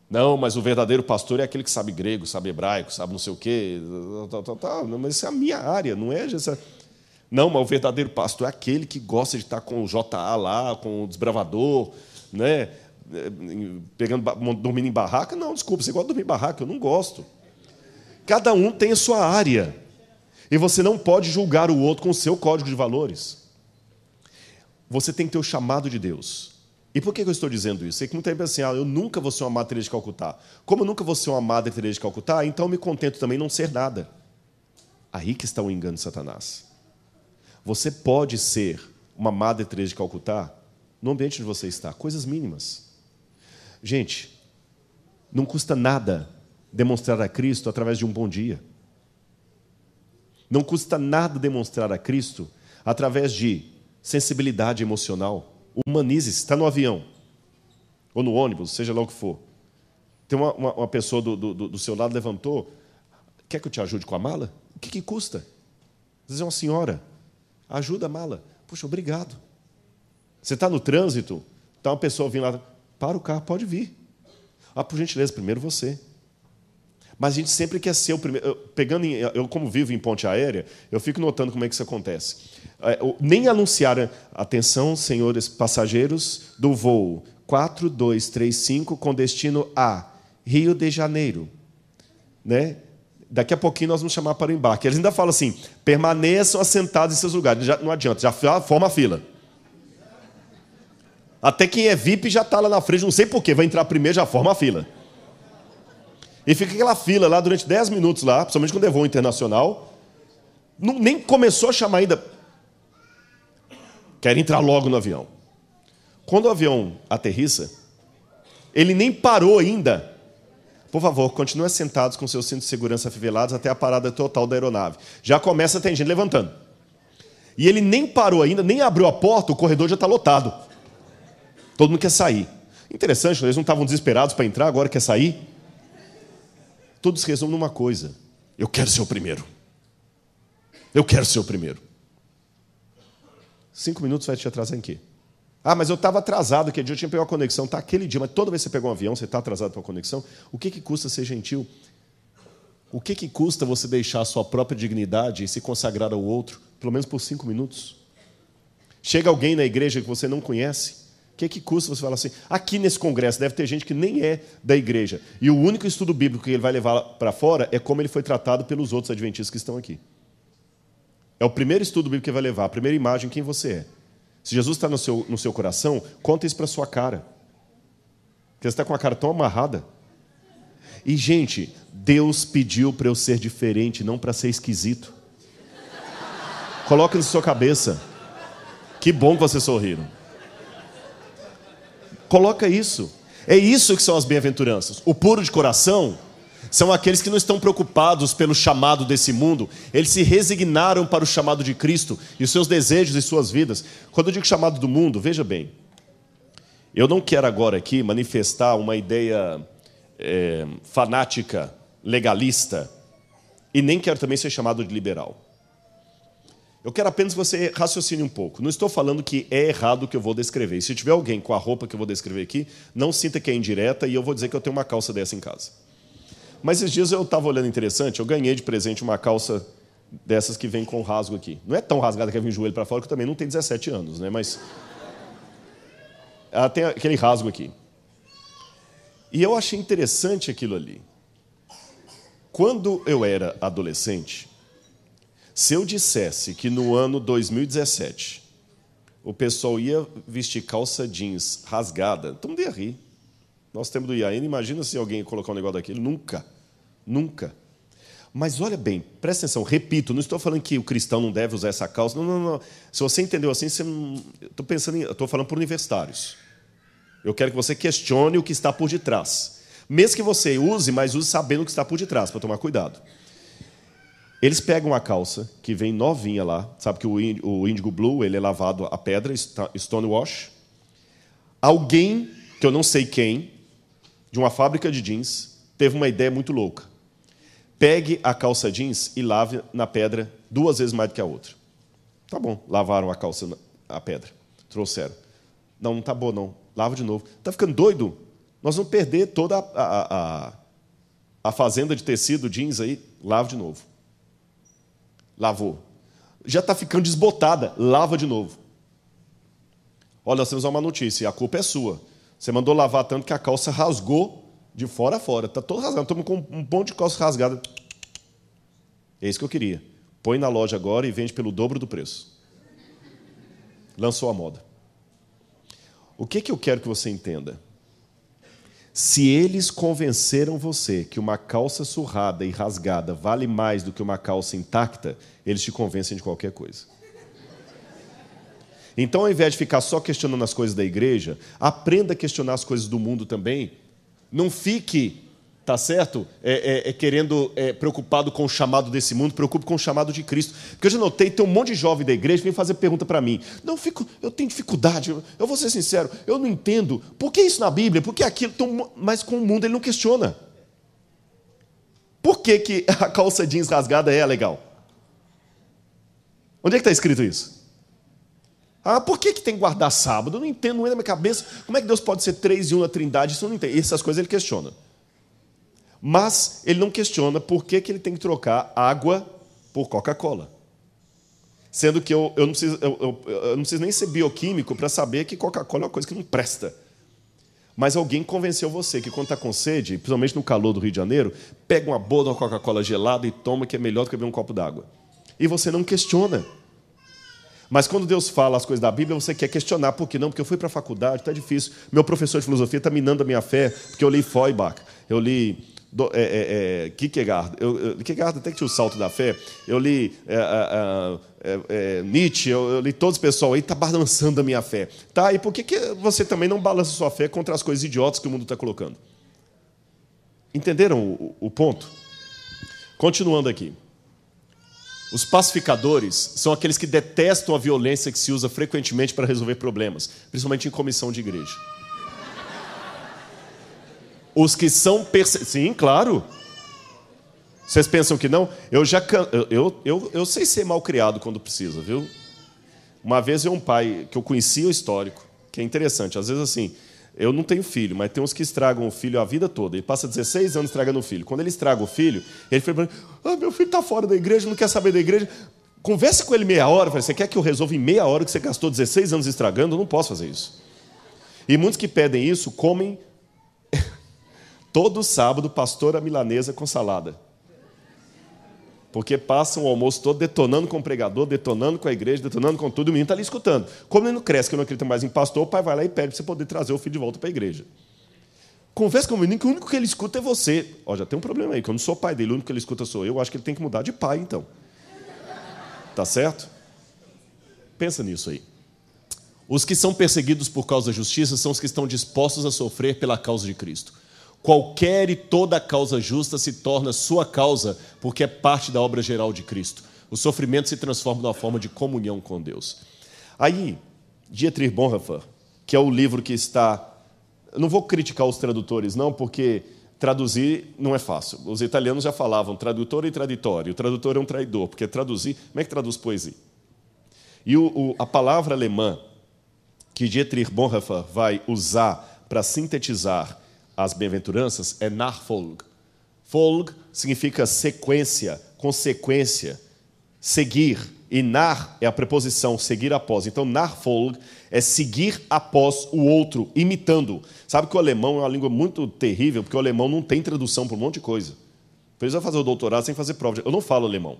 Não, mas o verdadeiro pastor é aquele que sabe grego, sabe hebraico, sabe não sei o quê. Tal, tal, tal. Mas isso é a minha área, não é essa. Não, mas o verdadeiro pastor é aquele que gosta de estar com o JA lá, com o desbravador, né? Pegando, dormindo em barraca. Não, desculpa, você gosta de dormir em barraca, eu não gosto. Cada um tem a sua área. E você não pode julgar o outro com o seu código de valores você tem que ter o chamado de Deus. E por que eu estou dizendo isso? É que muita gente pensa assim, ah, eu nunca vou ser uma Madre Teresa de Calcutá. Como eu nunca vou ser uma Madre Teresa de Calcutá, então eu me contento também não ser nada. Aí que está o engano de Satanás. Você pode ser uma Madre Teresa de Calcutá no ambiente onde você está, coisas mínimas. Gente, Não custa nada demonstrar a Cristo através de um bom dia. Não custa nada demonstrar a Cristo através de sensibilidade emocional. Humanize-se. Está no avião ou no ônibus, seja lá o que for. Tem uma, uma, uma pessoa do, do, do, seu lado levantou. Quer que eu te ajude com a mala? O que, que custa? Às vezes é uma senhora. Ajuda a mala. Puxa, obrigado. Você está no trânsito, está uma pessoa vindo lá. Para o carro, pode vir. Ah, por gentileza, primeiro você. Mas a gente sempre quer ser o primeiro. Eu, pegando em, eu, como vivo em ponte aérea, eu fico notando como é que isso acontece. É, nem anunciar, atenção, senhores passageiros do voo 4235 com destino a Rio de Janeiro. Né? Daqui a pouquinho nós vamos chamar para o embarque. Eles ainda falam assim: permaneçam assentados em seus lugares. Já, não adianta, já forma a fila. Até quem é VIP já está lá na frente, não sei porquê, vai entrar primeiro, já forma a fila. E fica aquela fila lá durante 10 minutos lá, principalmente quando é voo internacional. Não, nem começou a chamar ainda. Quer entrar logo no avião. Quando o avião aterrissa, ele nem parou ainda. Por favor, continue sentados com seus cintos de segurança afivelados até a parada total da aeronave. Já começa a ter gente levantando. E ele nem parou ainda, nem abriu a porta, o corredor já está lotado. Todo mundo quer sair. Interessante, eles não estavam desesperados para entrar, agora quer sair. Todos resumem numa coisa: eu quero ser o primeiro. Eu quero ser o primeiro. Cinco minutos vai te atrasar em quê? Ah, mas eu estava atrasado, aquele dia eu tinha que pegar uma conexão. Tá, aquele dia, mas toda vez que você pega um avião, você está atrasado para uma conexão. O que, que custa ser gentil? O que, que custa você deixar a sua própria dignidade e se consagrar ao outro, pelo menos por cinco minutos? Chega alguém na igreja que você não conhece, o que, que custa você falar assim? Aqui nesse congresso deve ter gente que nem é da igreja. E o único estudo bíblico que ele vai levar para fora é como ele foi tratado pelos outros adventistas que estão aqui. É o primeiro estudo bíblico que ele vai levar, a primeira imagem, quem você é. Se Jesus está no seu, no seu coração, conta isso para a sua cara. Porque você está com a cara tão amarrada. E, gente, Deus pediu para eu ser diferente, não para ser esquisito. Coloque na sua cabeça. Que bom que vocês sorriram. Coloca isso. É isso que são as bem-aventuranças. O puro de coração são aqueles que não estão preocupados pelo chamado desse mundo, eles se resignaram para o chamado de Cristo e os seus desejos e suas vidas. Quando eu digo chamado do mundo, veja bem, eu não quero agora aqui manifestar uma ideia é, fanática, legalista, e nem quero também ser chamado de liberal. Eu quero apenas que você raciocine um pouco. Não estou falando que é errado o que eu vou descrever. E se tiver alguém com a roupa que eu vou descrever aqui, não sinta que é indireta e eu vou dizer que eu tenho uma calça dessa em casa. Mas esses dias eu estava olhando interessante, eu ganhei de presente uma calça dessas que vem com rasgo aqui. Não é tão rasgada que vem o joelho para fora, que eu também não tenho 17 anos, né? Mas ela tem aquele rasgo aqui. E eu achei interessante aquilo ali. Quando eu era adolescente, se eu dissesse que no ano 2017 o pessoal ia vestir calça jeans rasgada, todo mundo ia rir. Nós temos do IAN, imagina se alguém colocar um negócio daquele. Nunca. Nunca. Mas olha bem, presta atenção, repito, não estou falando que o cristão não deve usar essa calça. Não, não, não. Se você entendeu assim, você não... estou pensando em... estou falando para universitários. Eu quero que você questione o que está por detrás. Mesmo que você use, mas use sabendo o que está por detrás, para tomar cuidado. Eles pegam a calça, que vem novinha lá, sabe que o Indigo Blue ele é lavado a pedra, stonewash. Alguém, que eu não sei quem, de uma fábrica de jeans, teve uma ideia muito louca. Pegue a calça jeans e lave na pedra duas vezes mais do que a outra. Tá bom, lavaram a calça, a pedra, trouxeram. Não, não tá bom não, lava de novo. Tá ficando doido? Nós vamos perder toda a, a, a, a fazenda de tecido jeans aí, lava de novo. Lavou. Já está ficando desbotada, lava de novo. Olha, nós temos uma notícia, a culpa é sua. Você mandou lavar tanto que a calça rasgou de fora a fora. Está todo rasgado. Estamos com um ponto de calça rasgada. É isso que eu queria. Põe na loja agora e vende pelo dobro do preço. Lançou a moda. O que, que eu quero que você entenda? Se eles convenceram você que uma calça surrada e rasgada vale mais do que uma calça intacta, eles te convencem de qualquer coisa. Então, ao invés de ficar só questionando as coisas da igreja, aprenda a questionar as coisas do mundo também. Não fique tá certo? É, é, é querendo, é, preocupado com o chamado desse mundo, preocupe com o chamado de Cristo. Porque eu já notei, tem um monte de jovem da igreja que vem fazer pergunta para mim. Não, fico, eu tenho dificuldade, eu, eu, vou ser sincero, eu não entendo. Por que isso na Bíblia? Por que aquilo? Então, mas com o mundo ele não questiona. Por que, que a calça jeans rasgada é legal? Onde é que está escrito isso? Ah, por que, que tem que guardar sábado? Eu não entendo, não é na minha cabeça. Como é que Deus pode ser três e um na trindade? Isso eu não entendo. Essas coisas ele questiona. Mas ele não questiona por que, que ele tem que trocar água por Coca-Cola. Sendo que eu, eu, não preciso, eu, eu, não preciso nem ser bioquímico para saber que Coca-Cola é uma coisa que não presta. Mas alguém convenceu você que quando está com sede, principalmente no calor do Rio de Janeiro, pega uma boa da Coca-Cola gelada e toma, que é melhor do que beber um copo d'água. E você não questiona. Mas quando Deus fala as coisas da Bíblia, você quer questionar. Por que não? Porque eu fui para a faculdade, está difícil. Meu professor de filosofia está minando a minha fé, porque eu li Feuerbach, eu li do, é, é, é, Kierkegaard, eu, eu, Kierkegaard até que tinha o salto da fé, eu li é, é, é, Nietzsche, eu, eu, li todos os pessoal aí, está balançando a minha fé. Tá, e por que, que você também não balança sua fé contra as coisas idiotas que o mundo está colocando? Entenderam o, o ponto? Continuando aqui. Os pacificadores são aqueles que detestam a violência que se usa frequentemente para resolver problemas, principalmente em comissão de igreja. Os que são perse... Sim, claro. Vocês pensam que não? Eu já can... eu, eu, eu, eu sei ser mal criado quando precisa, viu? Uma vez eu um pai que eu conhecia o histórico, que é interessante. Às vezes assim, eu não tenho filho, mas tem uns que estragam o filho a vida toda. Ele passa 16 anos estragando o filho. Quando ele estraga o filho, ele fala: ah, meu filho está fora da igreja, não quer saber da igreja. Converse com ele meia hora. Fala, você quer que eu resolva em meia hora que você gastou 16 anos estragando? Eu não posso fazer isso. E muitos que pedem isso comem todo sábado pastora milanesa com salada. Porque passam o almoço todo detonando com o pregador, detonando com a igreja, detonando com tudo, o menino está ali escutando. Como ele não cresce, que não acredita mais em pastor, o pai vai lá e pede para você poder trazer o filho de volta para a igreja. Conversa com o menino que o único que ele escuta é você. Ó, já tem um problema aí, que eu não sou pai dele, o único que ele escuta sou eu acho que ele tem que mudar de pai, então. Tá certo? Pensa nisso aí. Os que são perseguidos por causa da justiça são os que estão dispostos a sofrer pela causa de Cristo. Qualquer e toda causa justa se torna sua causa, porque é parte da obra geral de Cristo. O sofrimento se transforma numa forma de comunhão com Deus. Aí, Dietrich Bonhoeffer, que é o livro que está. Eu não vou criticar os tradutores, não, porque traduzir não é fácil. Os italianos já falavam tradutor e traditório. O tradutor é um traidor, porque traduzir. Como é que traduz poesia? E o, o, a palavra alemã que Dietrich Bonhoeffer vai usar para sintetizar as bem-aventuranças é Nachfolg. Folg significa sequência, consequência, seguir. E nar é a preposição, seguir após. Então, Nachfolg é seguir após o outro, imitando. Sabe que o alemão é uma língua muito terrível, porque o alemão não tem tradução para um monte de coisa. Vai fazer o doutorado sem fazer prova. De... Eu não falo alemão,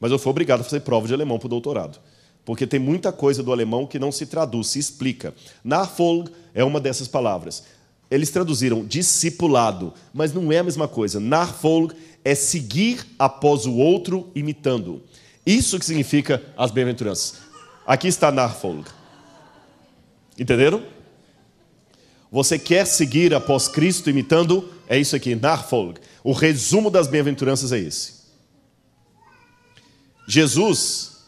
mas eu fui obrigado a fazer prova de alemão para o doutorado. Porque tem muita coisa do alemão que não se traduz, se explica. Nachfolg é uma dessas palavras. Eles traduziram discipulado, mas não é a mesma coisa. Nachfolg é seguir após o outro imitando. Isso que significa as bem-aventuranças. Aqui está Nachfolg. Entenderam? Você quer seguir após Cristo imitando? É isso aqui, Nachfolg. O resumo das bem-aventuranças é esse. Jesus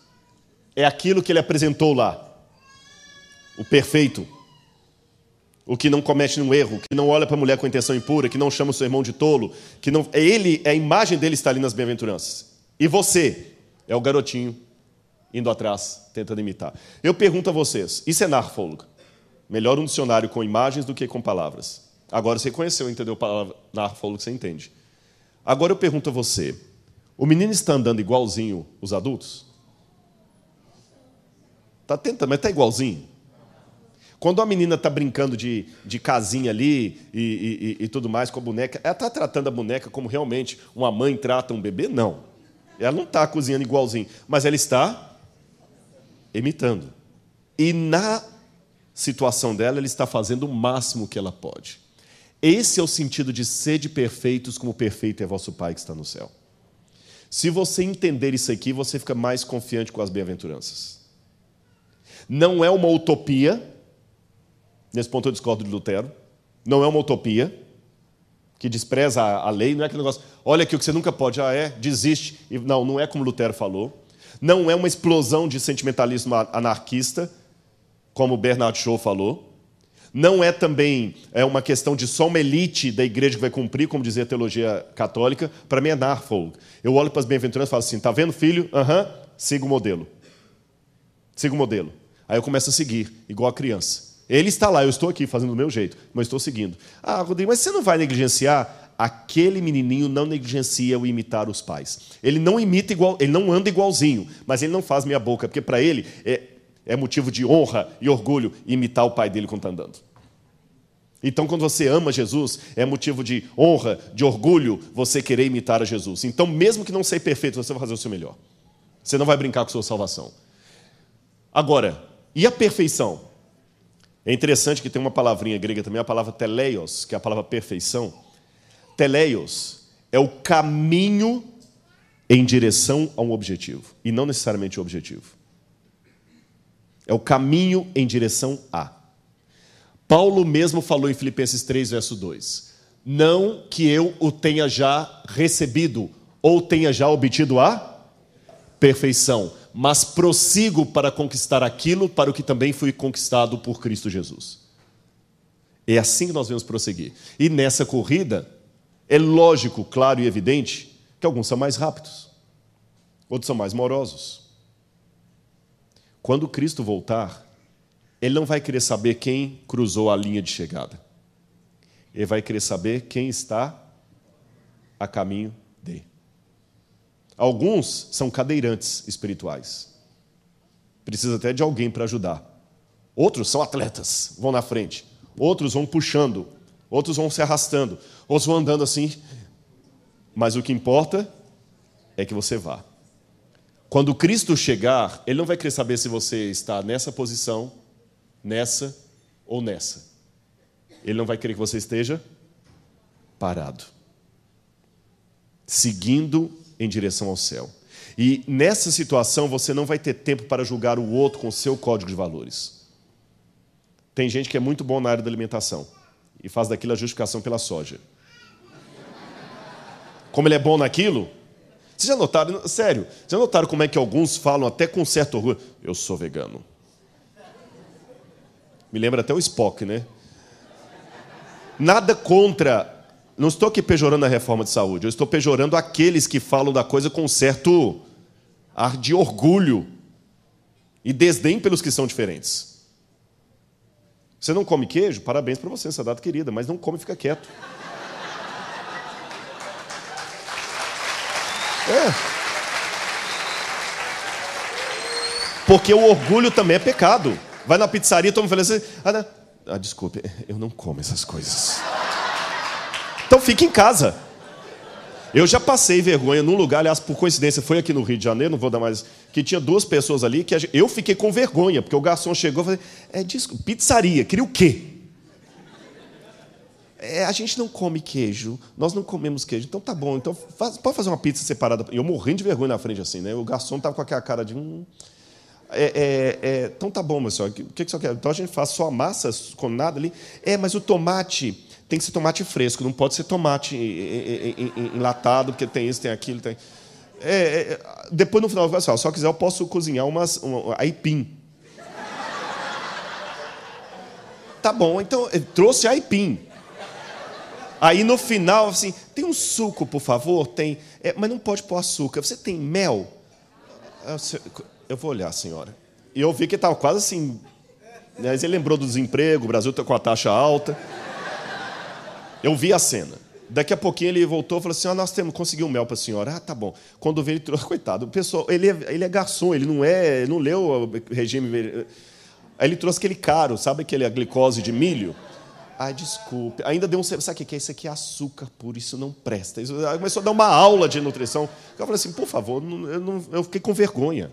é aquilo que ele apresentou lá. O perfeito, o que não comete um erro, que não olha para a mulher com intenção impura, que não chama o seu irmão de tolo, que não é ele, é a imagem dele está ali nas bem-aventuranças. E você é o garotinho indo atrás, tentando imitar. Eu pergunto a vocês, isso é Nachfolg? Melhor um dicionário com imagens do que com palavras. Agora você conheceu, entendeu a palavra Nachfolg, você entende. Agora eu pergunto a você, o menino está andando igualzinho os adultos? Está tentando, mas está igualzinho? Quando a menina está brincando de, de casinha ali e, e, e, tudo mais com a boneca, ela está tratando a boneca como realmente uma mãe trata um bebê? Não. Ela não está cozinhando igualzinho, mas ela está imitando. E na situação dela, ela está fazendo o máximo que ela pode. Esse é o sentido de ser de perfeitos, como perfeito é vosso Pai que está no céu. Se você entender isso aqui, você fica mais confiante com as bem-aventuranças. Não é uma utopia, Nesse ponto eu discordo de Lutero. Não é uma utopia, que despreza a, lei, não é aquele negócio, olha aqui o que você nunca pode, ah, é, desiste. Não, não é como Lutero falou. Não é uma explosão de sentimentalismo anarquista, como Bernard Shaw falou. Não é também é uma questão de só uma elite da igreja que vai cumprir, como dizia a teologia católica. Para mim é Narfolg. Eu olho para as bem-aventuranças e falo assim: está vendo, filho? Aham, uhum, siga o modelo. Siga o modelo. Aí eu começo a seguir, igual a criança. Ele está lá, eu estou aqui fazendo do meu jeito, mas estou seguindo. Ah, Rodrigo, mas você não vai negligenciar? Aquele menininho não negligencia o imitar os pais. Ele não imita igual, ele não anda igualzinho, mas ele não faz minha boca, porque para ele é, é motivo de honra e orgulho imitar o pai dele quando está andando. Então, quando você ama Jesus, é motivo de honra, de orgulho você querer imitar a Jesus. Então, mesmo que não seja perfeito, você vai fazer o seu melhor. Você não vai brincar com sua salvação. Agora, e a perfeição? É interessante que tem uma palavrinha grega também, a palavra teleios, que é a palavra perfeição. Teleios é o caminho em direção a um objetivo, e não necessariamente o objetivo. É o caminho em direção a. Paulo mesmo falou em Filipenses 3, verso 2: Não que eu o tenha já recebido, ou tenha já obtido a perfeição, mas prossigo para conquistar aquilo para o que também fui conquistado por Cristo Jesus. É assim que nós vamos prosseguir. E nessa corrida, é lógico, claro e evidente que alguns são mais rápidos, outros são mais morosos. Quando Cristo voltar, ele não vai querer saber quem cruzou a linha de chegada. Ele vai querer saber quem está a caminho Alguns são cadeirantes espirituais. Precisa até de alguém para ajudar. Outros são atletas, vão na frente. Outros vão puxando. Outros vão se arrastando. Outros vão andando assim. Mas o que importa é que você vá. Quando Cristo chegar, Ele não vai querer saber se você está nessa posição, nessa ou nessa. Ele não vai querer que você esteja parado, seguindo em direção ao céu. E nessa situação você não vai ter tempo para julgar o outro com o seu código de valores. Tem gente que é muito bom na área da alimentação e faz daquilo a justificação pela soja. Como ele é bom naquilo, vocês já notaram, sério, vocês já notaram como é que alguns falam até com certo orgulho? Eu sou vegano. Me lembra até o Spock, né? Nada contra não estou aqui pejorando a reforma de saúde, eu estou pejorando aqueles que falam da coisa com certo ar de orgulho e desdém pelos que são diferentes. Você não come queijo? Parabéns para você, essa data querida, mas não come e fica quieto. É. Porque o orgulho também é pecado. Vai na pizzaria, todo mundo fala assim: ah, ah, desculpe, eu não como essas coisas. Então fique em casa. Eu já passei vergonha num lugar, aliás, por coincidência, foi aqui no Rio de Janeiro, não vou dar mais, que tinha duas pessoas ali que eu fiquei com vergonha, porque o garçom chegou e falou: é disco, pizzaria, queria o quê? É, a gente não come queijo, nós não comemos queijo, então tá bom, então faz, pode fazer uma pizza separada. Eu morrendo de vergonha na frente assim, né? O garçom estava com aquela cara de. Hum, é, é, é, então tá bom, meu senhor, o que, que, que você quer? Então a gente faz só a massa com nada ali. É, mas o tomate tem que ser tomate fresco, não pode ser tomate enlatado, porque tem isso, tem aquilo, tem. É, é, depois no final, pessoal, se eu quiser, eu posso cozinhar umas uma, aipim. Tá bom, então trouxe aipim. Aí no final, assim, tem um suco, por favor? Tem, é, mas não pode pôr açúcar. Você tem mel? Eu vou olhar, senhora. E eu vi que estava quase assim. Mas ele lembrou do desemprego, o Brasil está com a taxa alta. Eu vi a cena. Daqui a pouquinho ele voltou e falou assim: ah, nós temos conseguiu um mel para a senhora. Ah, tá bom. Quando veio, ele trouxe, coitado, o pessoal, ele é, ele é garçom, ele não é, não leu o regime. Aí ele trouxe aquele caro, sabe aquele a glicose de milho? Ai, desculpe. Ainda deu um. Sabe o que é? Isso aqui é açúcar puro, isso não presta. Isso, começou a dar uma aula de nutrição. Eu falei assim: por favor, eu, não, eu fiquei com vergonha.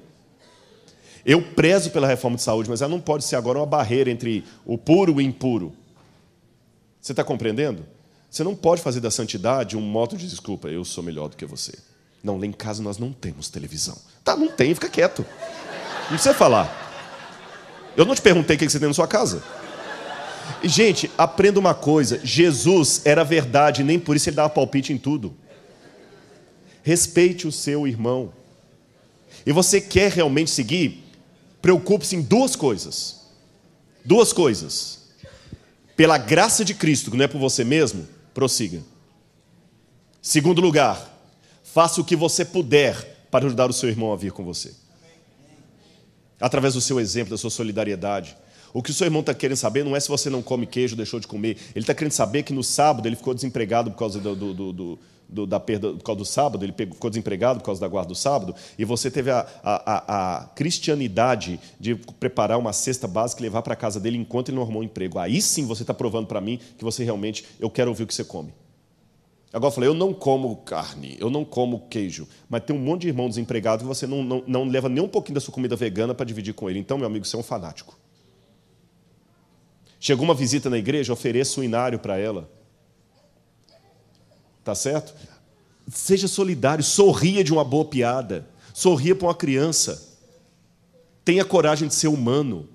Eu prezo pela reforma de saúde, mas ela não pode ser agora uma barreira entre o puro e o impuro. Você está compreendendo? Você não pode fazer da santidade um modo de desculpa, eu sou melhor do que você. Não, lá em casa nós não temos televisão. Tá, não tem, fica quieto. Não precisa falar. Eu não te perguntei o que você tem na sua casa. Gente, aprenda uma coisa: Jesus era verdade, nem por isso ele dava palpite em tudo. Respeite o seu irmão. E você quer realmente seguir? Preocupe-se em duas coisas. Duas coisas. Pela graça de Cristo, que não é por você mesmo, prossiga. Segundo lugar, faça o que você puder para ajudar o seu irmão a vir com você. Através do seu exemplo, da sua solidariedade. O que o seu irmão está querendo saber não é se você não come queijo, deixou de comer. Ele está querendo saber que no sábado ele ficou desempregado por causa do, do, do, do, da perda por causa do sábado, ele ficou desempregado por causa da guarda do sábado, e você teve a, a, a cristianidade de preparar uma cesta básica e levar para a casa dele enquanto ele não arrumou um emprego. Aí sim você está provando para mim que você realmente, eu quero ouvir o que você come. Agora eu falei, eu não como carne, eu não como queijo, mas tem um monte de irmão desempregado que você não, não, não leva nem um pouquinho da sua comida vegana para dividir com ele. Então, meu amigo, você é um fanático. Chegou uma visita na igreja, ofereça um inário para ela. Tá certo? Seja solidário, sorria de uma boa piada, sorria para uma criança. Tenha coragem de ser humano.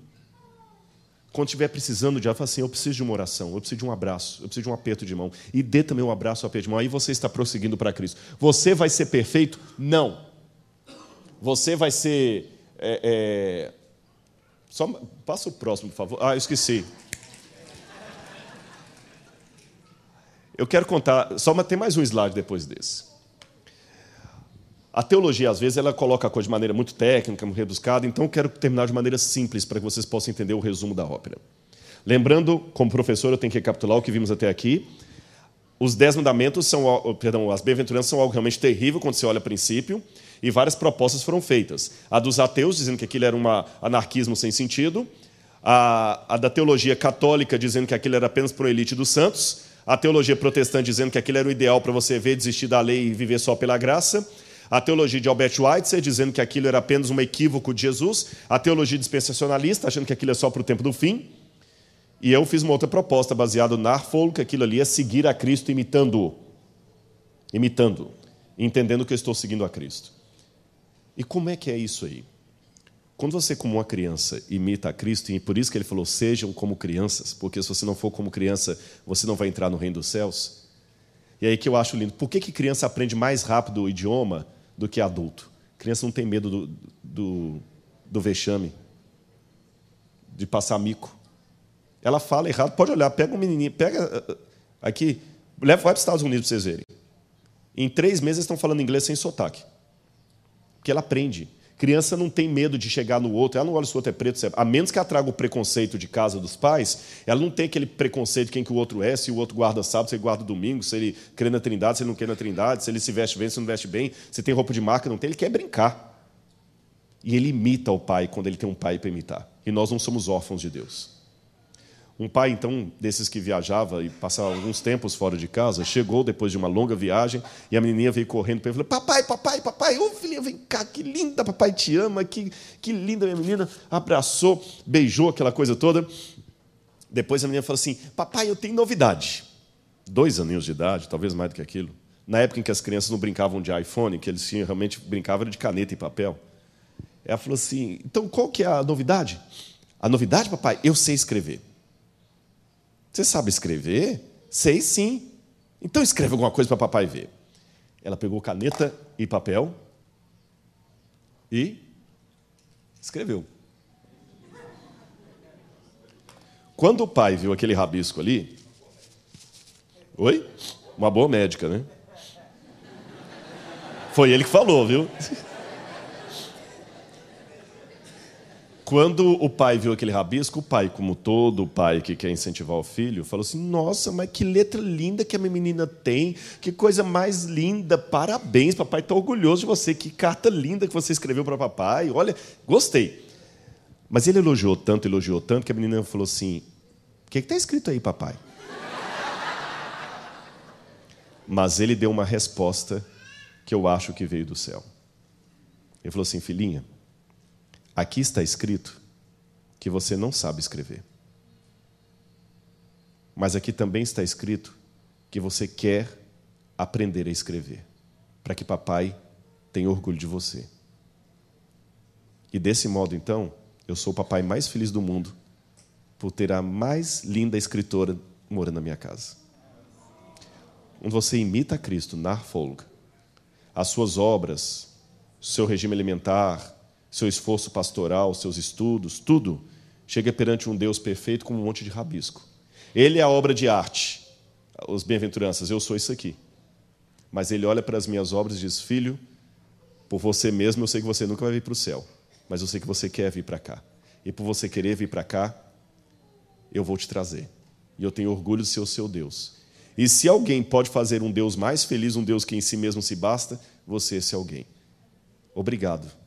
Quando estiver precisando de algo, assim: eu preciso de uma oração, eu preciso de um abraço, eu preciso de um aperto de mão. E dê também um abraço, um aperto de mão. Aí você está prosseguindo para Cristo. Você vai ser perfeito? Não. Você vai ser. É, é... Só passa o próximo, por favor. Ah, eu esqueci. Eu quero contar, só tem mais um slide depois desse. A teologia, às vezes, ela coloca a coisa de maneira muito técnica, muito rebuscada, então eu quero terminar de maneira simples para que vocês possam entender o resumo da ópera. Lembrando, como professor, eu tenho que recapitular o que vimos até aqui. Os dez mandamentos são, perdão, as bem-aventuranças são algo realmente terrível quando você olha a princípio, e várias propostas foram feitas. A dos ateus, dizendo que aquilo era um anarquismo sem sentido, a, a da teologia católica, dizendo que aquilo era apenas para a elite dos santos, a teologia protestante dizendo que aquilo era o ideal para você ver, desistir da lei e viver só pela graça, a teologia de Albert Schweitzer dizendo que aquilo era apenas um equívoco de Jesus, a teologia dispensacionalista achando que aquilo é só para o tempo do fim, e eu fiz uma outra proposta baseada no Narfolk, que aquilo ali é seguir a Cristo imitando-o, imitando, entendendo que eu estou seguindo a Cristo. E como é que é isso aí? Quando você, como uma criança, imita a Cristo, e por isso que ele falou: sejam como crianças, porque se você não for como criança, você não vai entrar no reino dos céus. E aí que eu acho lindo. Por que, que criança aprende mais rápido o idioma do que adulto? Criança não tem medo do, do, do vexame, de passar mico. Ela fala errado, pode olhar, pega um menininho, pega uh, aqui, leva, vai para os Estados Unidos para vocês verem. Em três meses estão falando inglês sem sotaque. Porque ela aprende. Criança não tem medo de chegar no outro, ela não olha se o outro é preto, a menos que ela traga o preconceito de casa dos pais, ela não tem aquele preconceito de quem que o outro é, se o outro guarda sábado, se ele guarda domingo, se ele crê na trindade, se ele não crê na trindade, se ele se veste bem, se não veste bem, se tem roupa de marca, não tem, ele quer brincar. E ele imita o pai quando ele tem um pai para imitar. E nós não somos órfãos de Deus. Um pai, então, desses que viajava e passava alguns tempos fora de casa, chegou depois de uma longa viagem e a menininha veio correndo para ele e falou: Papai, papai, papai, ô filhinha, vem cá, que linda, papai te ama, que, que linda minha menina. Abraçou, beijou aquela coisa toda. Depois a menina falou assim: Papai, eu tenho novidade. Dois aninhos de idade, talvez mais do que aquilo. Na época em que as crianças não brincavam de iPhone, que eles realmente brincavam de caneta e papel. Ela falou assim: Então qual que é a novidade? A novidade, papai, eu sei escrever. Você sabe escrever? Sei sim. Então escreve alguma coisa para papai ver. Ela pegou caneta e papel e escreveu. Quando o pai viu aquele rabisco ali, oi? Uma boa médica, né? Foi ele que falou, viu? Quando o pai viu aquele rabisco, o pai, como todo pai que quer incentivar o filho, falou assim: Nossa, mas que letra linda que a minha menina tem, que coisa mais linda, parabéns, papai está orgulhoso de você, que carta linda que você escreveu para papai, olha, gostei. Mas ele elogiou tanto, elogiou tanto, que a menina falou assim: O que está escrito aí, papai? Mas ele deu uma resposta que eu acho que veio do céu. Ele falou assim: Filhinha Aqui está escrito que você não sabe escrever. Mas aqui também está escrito que você quer aprender a escrever, para que papai tenha orgulho de você. E desse modo, então, eu sou o papai mais feliz do mundo, por ter a mais linda escritora morando na minha casa. Onde você imita Cristo na folga. As suas obras, seu regime alimentar, seu esforço pastoral, seus estudos, tudo chega perante um Deus perfeito como um monte de rabisco. Ele é a obra de arte. Os bem-aventuranças, eu sou isso aqui. Mas ele olha para as minhas obras e diz: Filho, por você mesmo eu sei que você nunca vai vir para o céu, mas eu sei que você quer vir para cá. E por você querer vir para cá, eu vou te trazer. E eu tenho orgulho de ser o seu Deus. E se alguém pode fazer um Deus mais feliz, um Deus que em si mesmo se basta, você é esse alguém. Obrigado,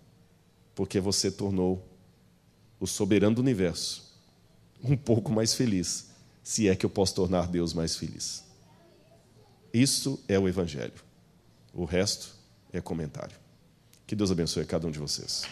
porque você tornou o soberano do universo um pouco mais feliz, se é que eu posso tornar Deus mais feliz. Isso é o Evangelho. O resto é comentário. Que Deus abençoe cada um de vocês.